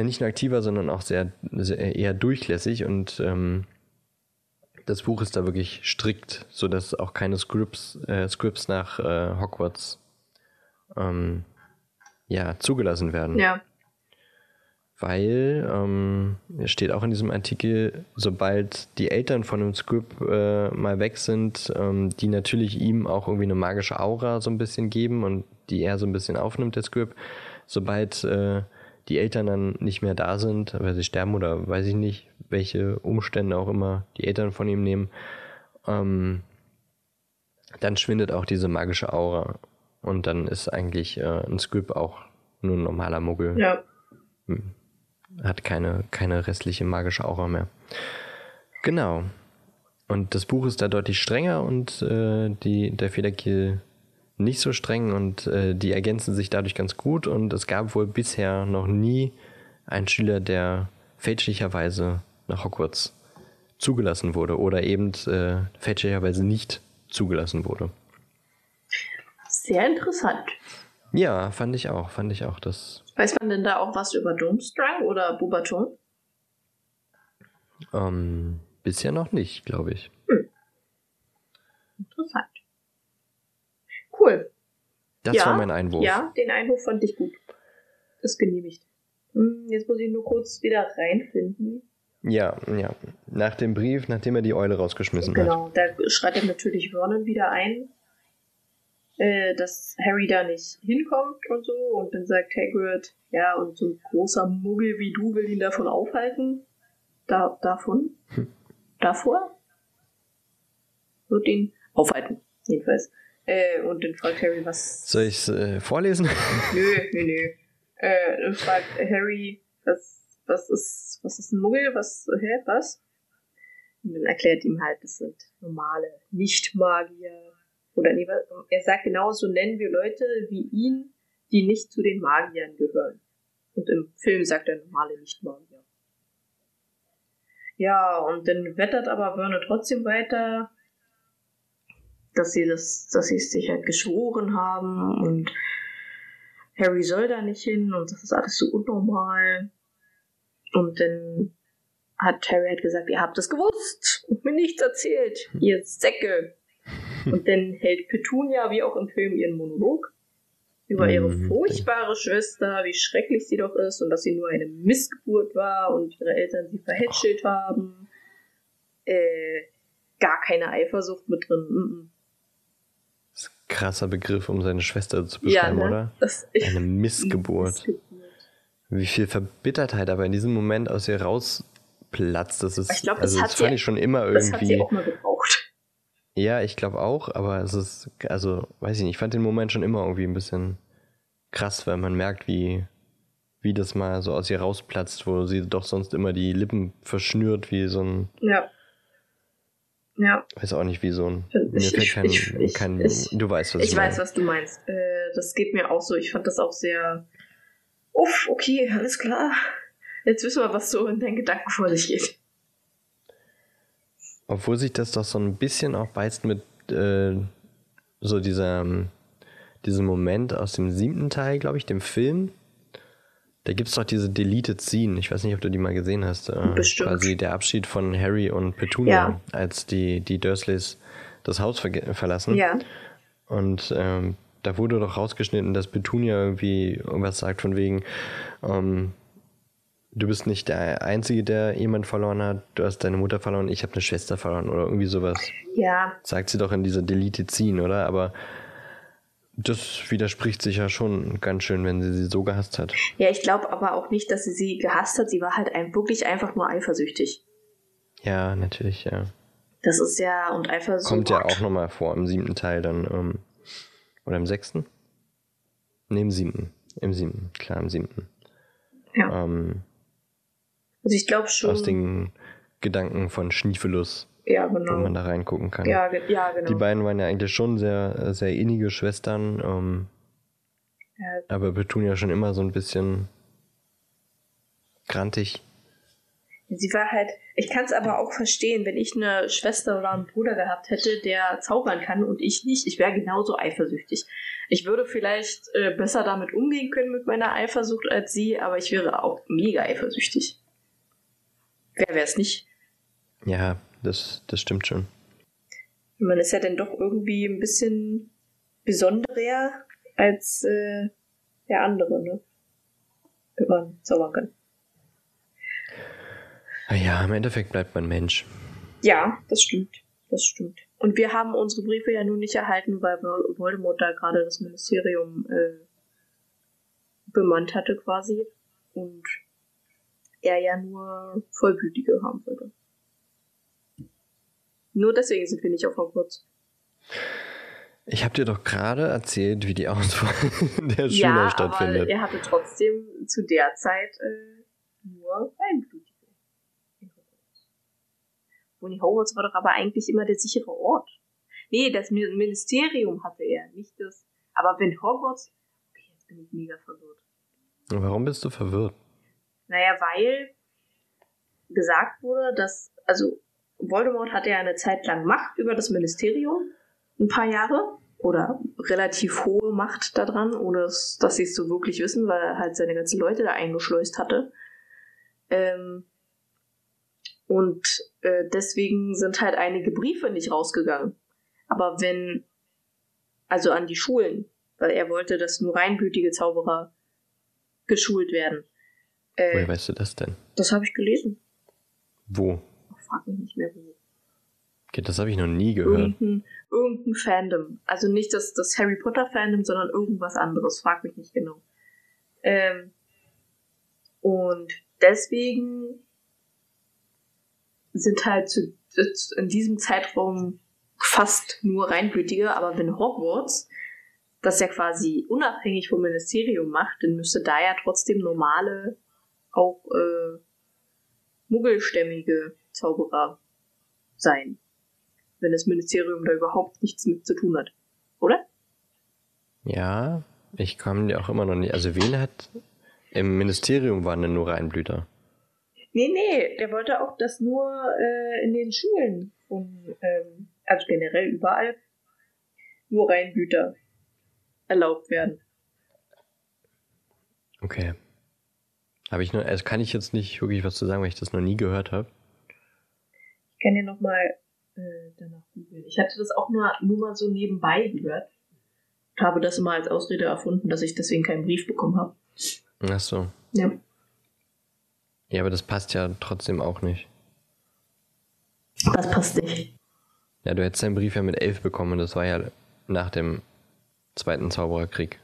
nicht nur aktiver, sondern auch sehr, sehr eher durchlässig und ähm, das Buch ist da wirklich strikt, sodass auch keine Scripts, äh, Scripts nach äh, Hogwarts ähm, ja, zugelassen werden. Ja. Weil, ähm, steht auch in diesem Artikel, sobald die Eltern von dem Script äh, mal weg sind, ähm, die natürlich ihm auch irgendwie eine magische Aura so ein bisschen geben und die er so ein bisschen aufnimmt, der Script, sobald äh, die Eltern dann nicht mehr da sind, weil sie sterben oder weiß ich nicht, welche Umstände auch immer die Eltern von ihm nehmen, ähm, dann schwindet auch diese magische Aura. Und dann ist eigentlich äh, ein Script auch nur ein normaler Muggel. Ja. Hm. Hat keine, keine restliche magische Aura mehr. Genau. Und das Buch ist da deutlich strenger und äh, die, der Federkiel nicht so streng und äh, die ergänzen sich dadurch ganz gut und es gab wohl bisher noch nie einen Schüler, der fälschlicherweise nach Hogwarts zugelassen wurde oder eben äh, fälschlicherweise nicht zugelassen wurde. Sehr interessant. Ja, fand ich auch, fand ich auch. Das Weiß man denn da auch was über Doomstrang oder Bubaton? Ähm, bisher noch nicht, glaube ich. Hm. Interessant. Cool. Das ja, war mein Einwurf. Ja, den Einwurf fand ich gut. Ist genehmigt. Hm, jetzt muss ich nur kurz wieder reinfinden. Ja, ja. Nach dem Brief, nachdem er die Eule rausgeschmissen genau, hat. Genau, da schreitet natürlich Vernon wieder ein, äh, dass Harry da nicht hinkommt und so. Und dann sagt Hagrid, ja, und so ein großer Muggel wie du will ihn davon aufhalten. Da, davon? Hm. Davor? Wird ihn aufhalten, jedenfalls. Äh, und dann fragt Harry, was. Soll ich es äh, vorlesen? Nö, nö, nö. Äh, dann fragt Harry, was, was ist, was ist ein Muggel? Was, hä, was? Und dann erklärt ihm halt, das sind normale Nicht-Magier. Oder nee, er sagt genau, so nennen wir Leute wie ihn, die nicht zu den Magiern gehören. Und im Film sagt er normale Nicht-Magier. Ja, und dann wettert aber Vernon trotzdem weiter, dass sie das, dass sie es sich halt geschworen haben und Harry soll da nicht hin und das ist alles so unnormal. Und dann hat Harry halt gesagt, ihr habt es gewusst und mir nichts erzählt, ihr Säcke. Und dann hält Petunia, wie auch im Film, ihren Monolog über ihre mhm. furchtbare Schwester, wie schrecklich sie doch ist und dass sie nur eine Missgeburt war und ihre Eltern sie verhätschelt haben. Äh, gar keine Eifersucht mit drin. Krasser Begriff, um seine Schwester zu beschreiben, ja, ne? oder? Das Eine Missgeburt. Missgeburt. Wie viel Verbittertheit aber in diesem Moment aus ihr rausplatzt. Das ist, ich glaub, also das, das fand sie, ich schon immer irgendwie. Das hat sie auch mal gebraucht. Ja, ich glaube auch, aber es ist, also, weiß ich nicht, ich fand den Moment schon immer irgendwie ein bisschen krass, weil man merkt, wie, wie das mal so aus ihr rausplatzt, wo sie doch sonst immer die Lippen verschnürt, wie so ein. Ja ja. Weiß auch nicht, wie so ein. Ich, mir kein, ich, ich, kein, du weißt, was ich, ich weiß, was du meinst. Äh, das geht mir auch so. Ich fand das auch sehr. Uff, okay, alles klar. Jetzt wissen wir, was so in deinen Gedanken vor sich geht. Obwohl sich das doch so ein bisschen auch beißt mit äh, so dieser, diesem Moment aus dem siebten Teil, glaube ich, dem Film, da gibt es doch diese Deleted Scene. Ich weiß nicht, ob du die mal gesehen hast. Äh, Bestimmt. Quasi der Abschied von Harry und Petunia, ja. als die, die Dursleys das Haus ver verlassen. Ja. Und ähm, da wurde doch rausgeschnitten, dass Petunia irgendwie irgendwas sagt von wegen, ähm, du bist nicht der Einzige, der jemand verloren hat, du hast deine Mutter verloren, ich habe eine Schwester verloren oder irgendwie sowas. Ja. Sagt sie doch in dieser Deleted Scene, oder? Aber das widerspricht sich ja schon ganz schön, wenn sie sie so gehasst hat. Ja, ich glaube aber auch nicht, dass sie sie gehasst hat. Sie war halt ein, wirklich einfach nur eifersüchtig. Ja, natürlich, ja. Das ist ja, und Eifersucht. Kommt ja auch nochmal vor im siebten Teil dann. Ähm, oder im sechsten? Ne, im siebten. Im siebten, klar, im siebten. Ja. Ähm, also ich glaube schon. Aus den Gedanken von Schniefelus ja, genau. wo man da reingucken kann. Ja, ja, genau. Die beiden waren ja eigentlich schon sehr, sehr innige Schwestern. Ähm, Ja. Aber wir tun ja schon immer so ein bisschen grantig. Sie war halt, ich kann es aber auch verstehen, wenn ich eine Schwester oder einen Bruder gehabt hätte, der zaubern kann und ich nicht, ich wäre genauso eifersüchtig. Ich würde vielleicht äh, besser damit umgehen können mit meiner Eifersucht als sie, aber ich wäre auch mega eifersüchtig. Wer wäre es nicht? Ja, das, das stimmt schon. Man ist ja dann doch irgendwie ein bisschen besonderer als äh, der andere, ne? Wenn man zaubern kann. Ja, im Endeffekt bleibt man Mensch. Ja, das stimmt. Das stimmt. Und wir haben unsere Briefe ja nun nicht erhalten, weil Voldemort da gerade das Ministerium äh, bemannt hatte quasi. Und er ja nur Vollblütige haben wollte. Nur deswegen sind wir nicht auf Hogwarts. Ich habe dir doch gerade erzählt, wie die Auswahl der Schüler ja, stattfindet. Aber er hatte trotzdem zu der Zeit äh, nur Reinblütige. Bonnie Hogwarts war doch aber eigentlich immer der sichere Ort. Nee, das Ministerium hatte er, nicht das. Aber wenn Hogwarts. Okay, jetzt bin ich mega verwirrt. Warum bist du verwirrt? Naja, weil gesagt wurde, dass. Also, Voldemort hatte ja eine Zeit lang Macht über das Ministerium. Ein paar Jahre. Oder relativ hohe Macht daran, ohne dass sie es so wirklich wissen, weil er halt seine ganzen Leute da eingeschleust hatte. Ähm, und äh, deswegen sind halt einige Briefe nicht rausgegangen. Aber wenn, also an die Schulen, weil er wollte, dass nur reinblütige Zauberer geschult werden. Äh, Woher weißt du das denn? Das habe ich gelesen. Wo? Frag mich nicht mehr wo. Okay, das habe ich noch nie gehört. Irgendein, irgendein Fandom. Also nicht das, das Harry Potter Fandom, sondern irgendwas anderes. Frag mich nicht genau. Ähm, und deswegen sind halt zu, in diesem Zeitraum fast nur Reinblütige, aber wenn Hogwarts das ja quasi unabhängig vom Ministerium macht, dann müsste da ja trotzdem normale, auch äh, muggelstämmige Zauberer sein. Wenn das Ministerium da überhaupt nichts mit zu tun hat. Oder? Ja, ich komme ja auch immer noch nicht. Also wen hat im Ministerium waren denn nur Reinblüter? Nee, nee, der wollte auch, dass nur äh, in den Schulen von, ähm, also generell überall, nur Reinblüter erlaubt werden. Okay. Habe ich nur, also kann ich jetzt nicht wirklich was zu sagen, weil ich das noch nie gehört habe. Ich kann ja nochmal äh, danach googeln. Ich hatte das auch nur, nur mal so nebenbei gehört. Und habe das immer als Ausrede erfunden, dass ich deswegen keinen Brief bekommen habe. Ach so. Ja. Ja, aber das passt ja trotzdem auch nicht. Was passt nicht? Ja, du hättest deinen Brief ja mit elf bekommen und das war ja nach dem Zweiten Zaubererkrieg.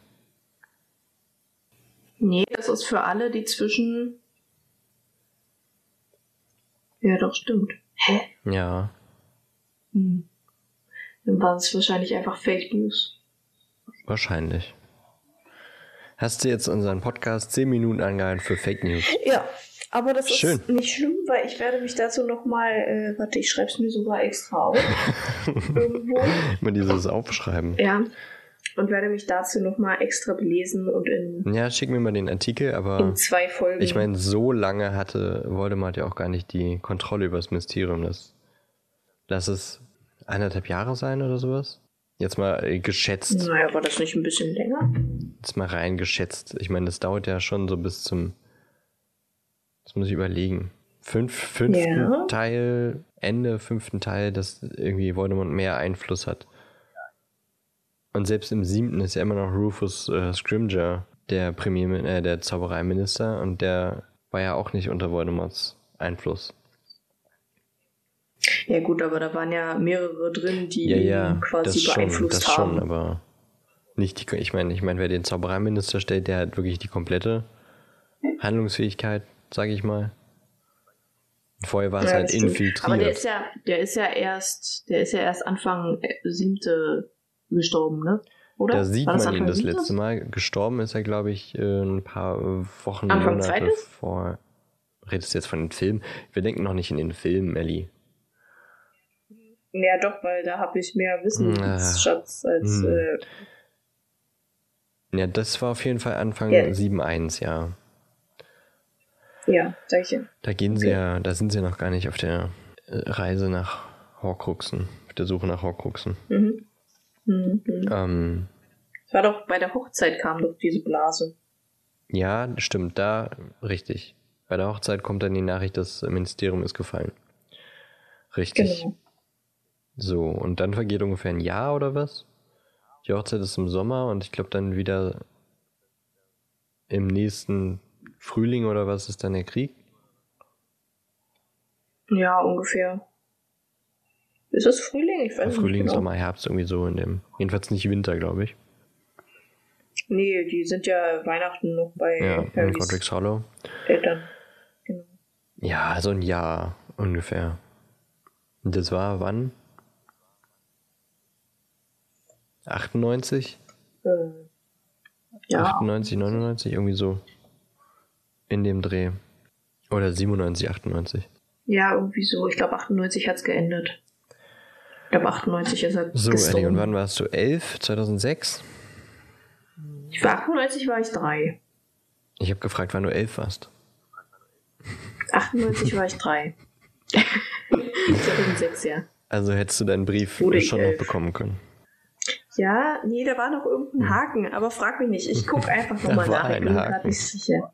Nee, das ist für alle, die zwischen. Ja, doch, stimmt. Hä? Ja. Hm. Dann waren es wahrscheinlich einfach Fake News. Wahrscheinlich. Hast du jetzt unseren Podcast 10 Minuten angehalten für Fake News? Ja, aber das Schön. ist nicht schlimm, weil ich werde mich dazu nochmal, äh, warte, ich schreibe es mir sogar extra auf. irgendwo. Immer dieses Aufschreiben. Ja. Und werde mich dazu nochmal extra belesen und in. Ja, schick mir mal den Artikel, aber. In zwei Folgen. Ich meine, so lange hatte Voldemort ja auch gar nicht die Kontrolle über das Mysterium. Das, lass es eineinhalb Jahre sein oder sowas. Jetzt mal äh, geschätzt. Naja, war das nicht ein bisschen länger? Jetzt mal rein geschätzt. Ich meine, das dauert ja schon so bis zum das muss ich überlegen. Fünf, fünften ja. Teil, Ende fünften Teil, dass irgendwie Voldemort mehr Einfluss hat. Und selbst im siebten ist ja immer noch Rufus äh, Scrimger der Premier, äh, der Zaubereiminister und der war ja auch nicht unter Voldemorts Einfluss. Ja gut, aber da waren ja mehrere drin, die ja, ja, quasi das beeinflusst schon, das haben. Schon, aber nicht die, ich meine, ich meine, wer den Zaubereiminister stellt, der hat wirklich die komplette Handlungsfähigkeit sage ich mal. Vorher war es ja, halt infiltriert. Aber der ist ja, der ist ja erst, der ist ja erst Anfang äh, siebte gestorben, ne? Oder? Da sieht man ihn das letzte Mal. Gestorben ist er, glaube ich, äh, ein paar Wochen, Anfang Monate zweites? vor. Redest du jetzt von den Filmen? Wir denken noch nicht in den Filmen, Ellie. Ja, doch, weil da habe ich mehr Wissensschatz als. Hm. Äh, Ja, das war auf jeden Fall Anfang ja. 7.1, ja. Ja, sag ich ja. Da gehen okay. sie ja, da sind sie noch gar nicht auf der äh, Reise nach Horcruxen, auf der Suche nach Horcruxen. Mhm. Mhm. Ähm, das war doch bei der Hochzeit kam doch diese Blase. Ja, stimmt, da richtig. Bei der Hochzeit kommt dann die Nachricht, das Ministerium ist gefallen. Richtig. Genau. So, und dann vergeht ungefähr ein Jahr oder was? Die Hochzeit ist im Sommer und ich glaube dann wieder im nächsten Frühling oder was ist dann der Krieg? Ja, ungefähr. Ist es Frühling? Ich weiß Frühling, nicht genau. Sommer, Herbst, irgendwie so in dem. Jedenfalls nicht Winter, glaube ich. Nee, die sind ja Weihnachten noch bei ja, in Godric's Hollow. Eltern. Genau. Ja, so ein Jahr ungefähr. Und das war wann? 98? Äh, ja. 98, 99, irgendwie so. In dem Dreh. Oder 97, 98. Ja, irgendwie so. Ich glaube, 98 hat es geendet. Ich glaube, 98 ist er So, gestorben. Eddie, und wann warst du? 11? 2006? Ich war 98 war ich drei. Ich habe gefragt, wann du 11 warst. 98 war ich drei. 2006, ja. Also hättest du deinen Brief Wurde schon noch bekommen können. Ja, nee, da war noch irgendein hm. Haken, aber frag mich nicht. Ich gucke einfach nochmal nach. Ich bin gerade nicht sicher.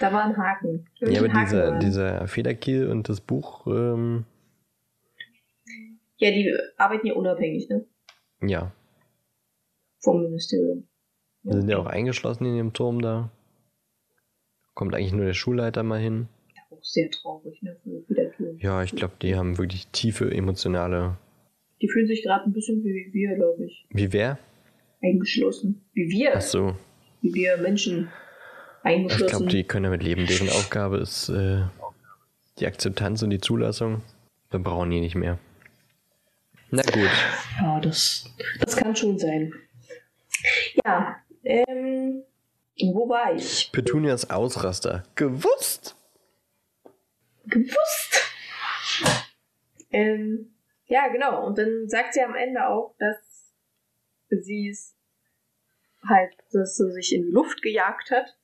Da war ein Haken. ja, aber Haken dieser, dieser Federkiel und das Buch. Ähm... Ja, die arbeiten ja unabhängig, ne? Ja. Vom Ministerium. Wir sind ja auch eingeschlossen in dem Turm da. Kommt eigentlich nur der Schulleiter mal hin. Auch sehr traurig, ne? Ja, ich glaube, die haben wirklich tiefe emotionale die fühlen sich gerade ein bisschen wie wir, glaube ich. Wie wer? Eingeschlossen. Wie wir. Ach so. Wie wir Menschen eingeschlossen. Ich glaube, die können damit leben. Deren Aufgabe ist äh, die Akzeptanz und die Zulassung. Wir brauchen die nicht mehr. Na gut. Ja, das, das kann schon sein. Ja, ähm, wo war ich? Petunias Ausraster. Gewusst! Gewusst! Ähm, ja, genau. Und dann sagt sie am Ende auch, dass sie es halt, dass sie sich in die Luft gejagt hat.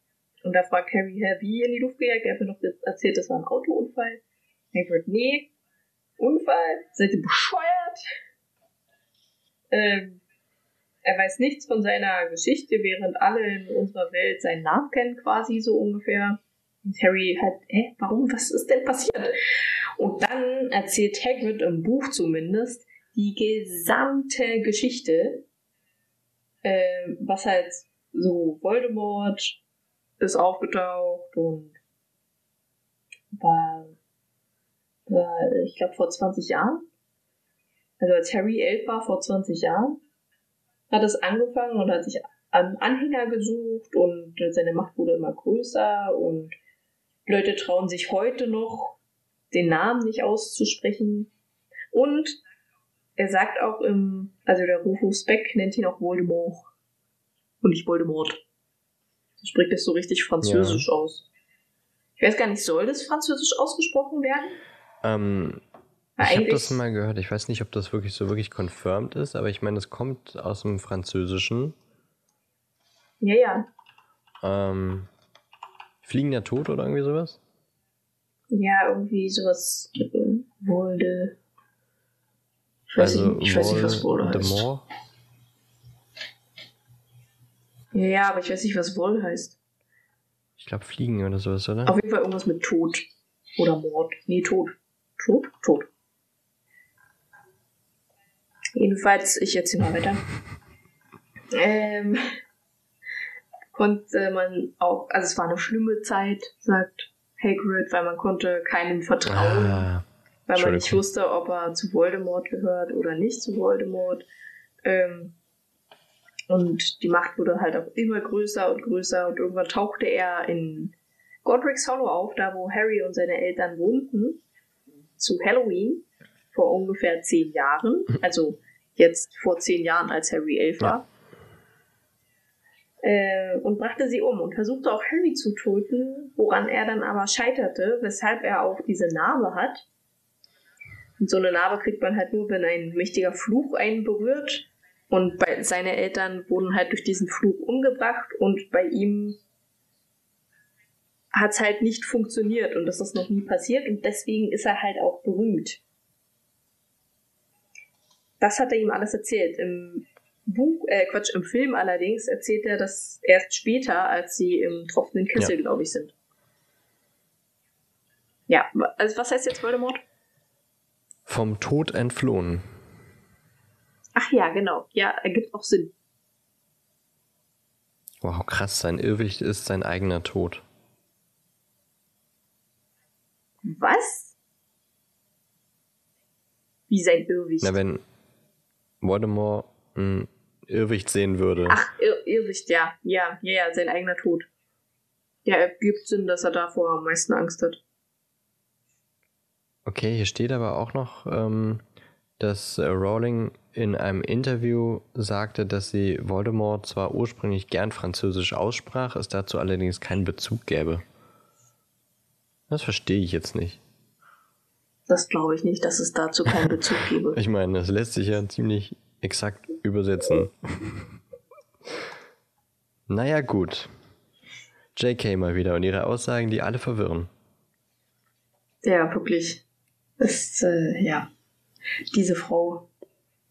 Und da fragt Harry, hä, wie in die Luft gejagt? Er hat mir noch erzählt, das war ein Autounfall. Hagrid, nee, Unfall? Seid ihr bescheuert? Ähm, er weiß nichts von seiner Geschichte, während alle in unserer Welt seinen Namen kennen, quasi so ungefähr. Und Harry halt, hä, warum, was ist denn passiert? Und dann erzählt Hagrid im Buch zumindest die gesamte Geschichte, äh, was halt so Voldemort ist aufgetaucht und war, war ich glaube, vor 20 Jahren. Also als Harry elf war, vor 20 Jahren, hat es angefangen und hat sich Anhänger gesucht und seine Macht wurde immer größer und Leute trauen sich heute noch den Namen nicht auszusprechen. Und er sagt auch im, also der Rufus Beck nennt ihn auch Voldemort. Und nicht Voldemort. Er spricht das so richtig französisch ja. aus. Ich weiß gar nicht, soll das französisch ausgesprochen werden? Ähm, ich habe das mal gehört. Ich weiß nicht, ob das wirklich so wirklich confirmed ist, aber ich meine, es kommt aus dem Französischen. Ja, ja. Ähm, Fliegender Tod oder irgendwie sowas? Ja, irgendwie sowas Wolde. Ich weiß, also, nicht, ich weiß nicht, was Wolde heißt. More? Ja, ja, aber ich weiß nicht, was Woll heißt. Ich glaube Fliegen oder sowas, oder? Auf jeden Fall irgendwas mit Tod. Oder Mord. Nee, Tod. Tod? Tod. Jedenfalls, ich erzähle mal weiter. ähm, konnte man auch, also es war eine schlimme Zeit, sagt Hagrid, weil man konnte keinem vertrauen, ah, weil man nicht wusste, ob er zu Voldemort gehört oder nicht zu Voldemort. Ähm, und die Macht wurde halt auch immer größer und größer und irgendwann tauchte er in Godric's Hollow auf, da wo Harry und seine Eltern wohnten, zu Halloween vor ungefähr zehn Jahren, also jetzt vor zehn Jahren, als Harry elf war. Ja äh, und brachte sie um und versuchte auch Harry zu töten, woran er dann aber scheiterte, weshalb er auch diese Narbe hat. Und so eine Narbe kriegt man halt nur, wenn ein mächtiger Fluch einen berührt. Und bei, seine Eltern wurden halt durch diesen Flug umgebracht und bei ihm hat es halt nicht funktioniert und das ist noch nie passiert und deswegen ist er halt auch berühmt. Das hat er ihm alles erzählt. Im Buch, äh, Quatsch, im Film allerdings erzählt er das erst später, als sie im tropfenden Kessel, ja. glaube ich, sind. Ja, also was heißt jetzt Voldemort? Vom Tod entflohen. Ach ja, genau. Ja, ergibt auch Sinn. Wow, krass, sein Irrwicht ist sein eigener Tod. Was? Wie sein Irrwicht? Na, wenn Voldemort ein Irrwicht sehen würde. Ach, Ir Irrwicht, ja. Ja, ja, ja, sein eigener Tod. Ja, ergibt Sinn, dass er davor am meisten Angst hat. Okay, hier steht aber auch noch, ähm, dass äh, Rowling in einem Interview sagte, dass sie Voldemort zwar ursprünglich gern französisch aussprach, es dazu allerdings keinen Bezug gäbe. Das verstehe ich jetzt nicht. Das glaube ich nicht, dass es dazu keinen Bezug gäbe. ich meine, das lässt sich ja ziemlich exakt übersetzen. naja, gut. JK mal wieder und ihre Aussagen, die alle verwirren. Ja, wirklich. Das, äh, ja. Diese Frau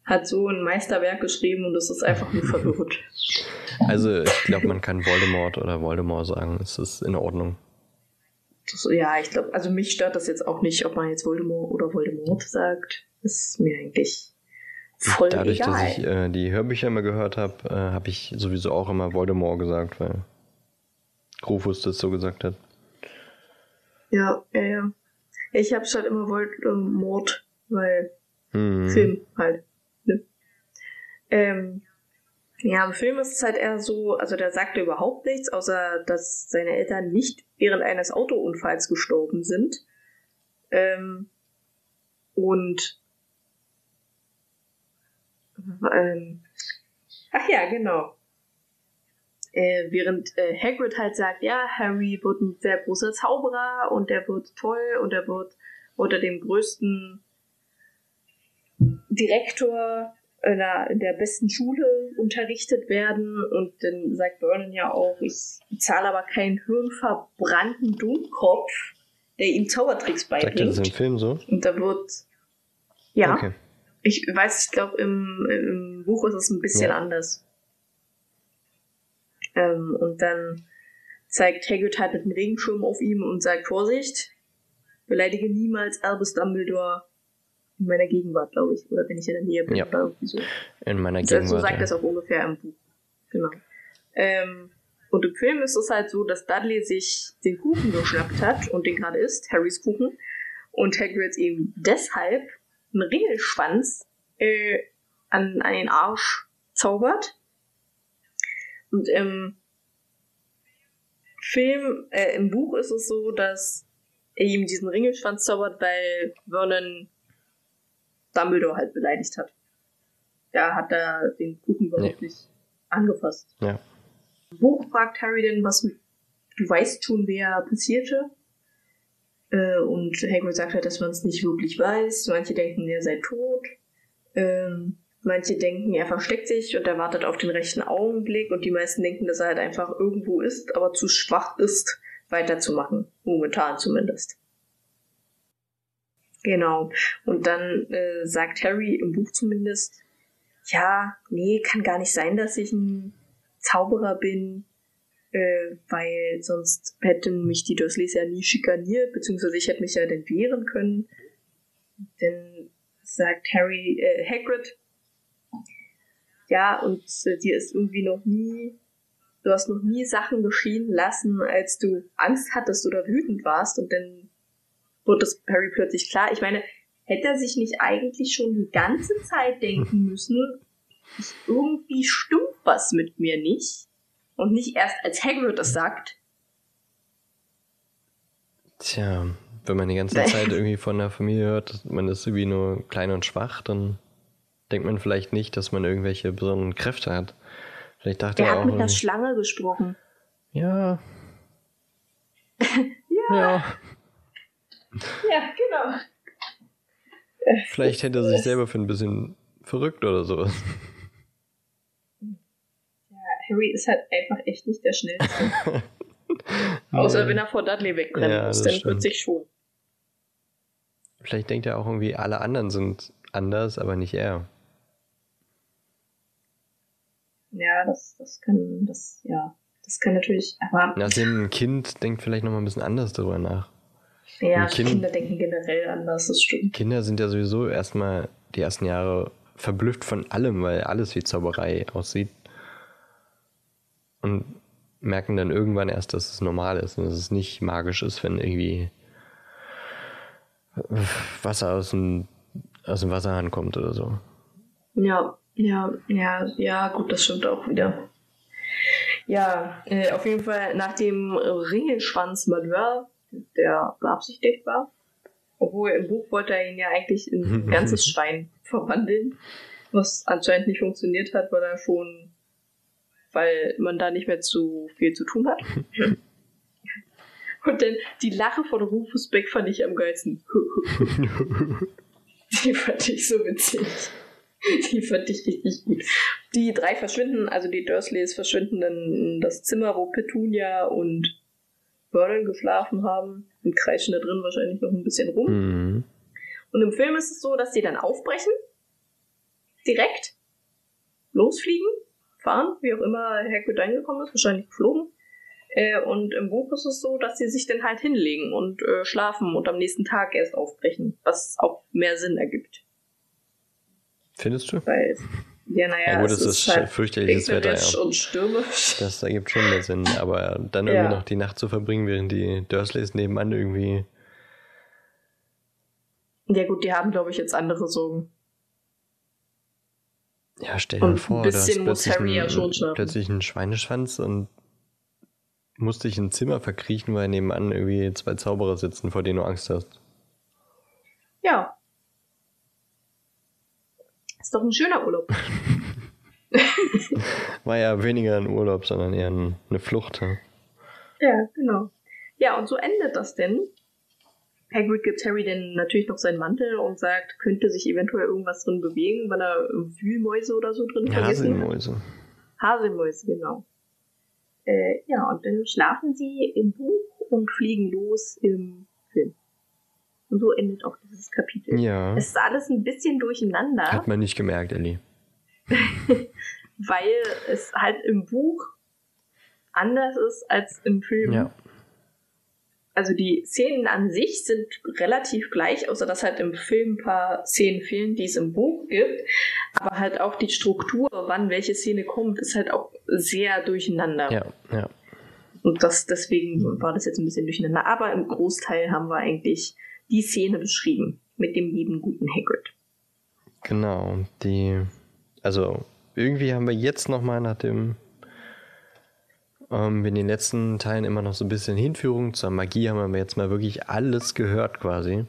hat so ein Meisterwerk geschrieben und es ist einfach nur verwirrend. Also, ich glaube, man kann Voldemort oder Voldemort sagen. Es ist in Ordnung. Das, ja, ich glaube, also mich stört das jetzt auch nicht, ob man jetzt Voldemort oder Voldemort sagt. ist mir eigentlich voll Dadurch, egal. dass ich äh, die Hörbücher immer gehört habe, äh, habe ich sowieso auch immer Voldemort gesagt, weil Rufus das so gesagt hat. Ja, ja, ja. Ich habe halt immer Voldemort, weil hm. Film halt. Ne? Ähm, ja, im Film ist es halt eher so, also der sagte überhaupt nichts, außer dass seine Eltern nicht während eines Autounfalls gestorben sind. Ähm, und ähm, ach ja, genau. Äh, während äh, Hagrid halt sagt, ja, Harry wird ein sehr großer Zauberer und der wird toll und er wird unter dem größten Direktor in der, in der besten Schule unterrichtet werden. Und dann sagt Vernon ja auch, ich zahle aber keinen hirnverbrannten Dummkopf, der ihm Zaubertricks beibringt. Sagt das im Film so? Und da wird, ja. Okay. Ich weiß, ich glaube, im, im Buch ist es ein bisschen ja. anders. Ähm, und dann zeigt Hagrid halt mit dem Regenschirm auf ihm und sagt, Vorsicht, beleidige niemals Albus Dumbledore in meiner Gegenwart, glaube ich. Oder wenn ich in der Nähe bin. Ja. Oder irgendwie so. In meiner Gegenwart. So sagt ja. das auch ungefähr im Buch. Genau. Ähm, und im Film ist es halt so, dass Dudley sich den Kuchen geschnappt hat und den gerade isst, Harrys Kuchen. Und Hagrid eben deshalb einen Ringelschwanz äh, an, an den Arsch zaubert. Und im Film, äh, im Buch ist es so, dass er ihm diesen Ringelschwanz zaubert, weil Vernon Dumbledore halt beleidigt hat. Da hat er den Kuchen überhaupt nee. nicht angefasst. Ja. Wo fragt Harry denn, was du weißt schon, wer passierte? Äh, und Hagrid sagt halt, dass man es nicht wirklich weiß. Manche denken, er sei tot. Ähm, manche denken, er versteckt sich und er wartet auf den rechten Augenblick. Und die meisten denken, dass er halt einfach irgendwo ist, aber zu schwach ist, weiterzumachen. Momentan zumindest. Genau. Und dann äh, sagt Harry im Buch zumindest, ja, nee, kann gar nicht sein, dass ich ein Zauberer bin, äh, weil sonst hätten mich die Dursleys ja nie schikaniert, beziehungsweise ich hätte mich ja dann wehren können. Dann sagt Harry, äh, Hagrid, ja, und äh, dir ist irgendwie noch nie, du hast noch nie Sachen geschehen lassen, als du Angst hattest oder wütend warst und dann wird es Harry plötzlich klar. Ich meine, hätte er sich nicht eigentlich schon die ganze Zeit denken müssen, irgendwie stimmt was mit mir nicht? Und nicht erst als Hagrid es sagt. Tja, wenn man die ganze Zeit irgendwie von der Familie hört, man ist irgendwie nur klein und schwach, dann denkt man vielleicht nicht, dass man irgendwelche besonderen Kräfte hat. Vielleicht dachte er auch. Er hat mit einer Schlange gesprochen. Ja. ja. Ja. Ja, genau. Vielleicht hätte er sich selber für ein bisschen verrückt oder sowas. Harry ist halt einfach echt nicht der Schnellste. Außer wenn er vor Dudley wegrennen ja, muss, dann wird sich schon. Vielleicht denkt er auch irgendwie, alle anderen sind anders, aber nicht er. Ja, das, das kann, das, ja, das kann natürlich, aber. Ja, ein Kind denkt vielleicht nochmal ein bisschen anders darüber nach. Ja, kind, Kinder denken generell anders, das stimmt. Kinder sind ja sowieso erstmal die ersten Jahre verblüfft von allem, weil alles wie Zauberei aussieht. Und merken dann irgendwann erst, dass es normal ist und dass es nicht magisch ist, wenn irgendwie Wasser aus dem, aus dem Wasserhahn kommt oder so. Ja, ja, ja, ja, gut, das stimmt auch wieder. Ja, äh, auf jeden Fall nach dem Ringelschwanz-Malheur, der beabsichtigt war, obwohl im Buch wollte er ihn ja eigentlich in ein ganzes Stein verwandeln, was anscheinend nicht funktioniert hat, weil er schon, weil man da nicht mehr zu viel zu tun hat. Und dann die Lache von Rufus Beck fand ich am geilsten. die fand ich so witzig. Die fand ich richtig gut. Die drei verschwinden, also die Dursleys verschwinden dann in das Zimmer, wo Petunia und Vernon geschlafen haben und kreischen da drin wahrscheinlich noch ein bisschen rum. Mhm. Und im Film ist es so, dass die dann aufbrechen, direkt losfliegen, fahren, wie auch immer Hagrid eingekommen ist, wahrscheinlich geflogen. Äh, und im Buch ist es so, dass sie sich dann halt hinlegen und äh, schlafen und am nächsten Tag erst aufbrechen, was auch mehr Sinn ergibt. Findest du? Weil, ja, naja, ja, gut, es ist, ist halt fürchterliches Wetter, ja. und stürmisch. Das ergibt schon mehr Sinn, aber dann irgendwie ja. noch die Nacht zu verbringen, während die Dursleys nebenan irgendwie. Ja, gut, die haben, glaube ich, jetzt andere Sorgen. Ja, stell dir und vor, da ist plötzlich, ein, ja plötzlich ein Schweineschwanz und musste dich in ein Zimmer verkriechen, weil nebenan irgendwie zwei Zauberer sitzen, vor denen du Angst hast. Ja, ist doch ein schöner Urlaub. War ja weniger ein Urlaub, sondern eher eine Flucht. Ja? ja, genau. Ja, und so endet das denn. Hagrid gibt Harry dann natürlich noch seinen Mantel und sagt, könnte sich eventuell irgendwas drin bewegen, weil er Wühlmäuse oder so drin vergessen Haselmäuse. Haselmäuse, genau. Äh, ja, und dann schlafen sie im Buch und fliegen los im Film. Und so endet auch dieses Kapitel. Ja. Es ist alles ein bisschen durcheinander. Hat man nicht gemerkt, Ellie. weil es halt im Buch anders ist als im Film. Ja. Also die Szenen an sich sind relativ gleich, außer dass halt im Film ein paar Szenen fehlen, die es im Buch gibt. Aber halt auch die Struktur, wann welche Szene kommt, ist halt auch sehr durcheinander. Ja, ja. Und das, deswegen war das jetzt ein bisschen durcheinander. Aber im Großteil haben wir eigentlich die Szene beschrieben mit dem lieben guten Hagrid. Genau, die, also irgendwie haben wir jetzt nochmal nach dem, ähm, in den letzten Teilen immer noch so ein bisschen Hinführung zur Magie, haben wir jetzt mal wirklich alles gehört quasi,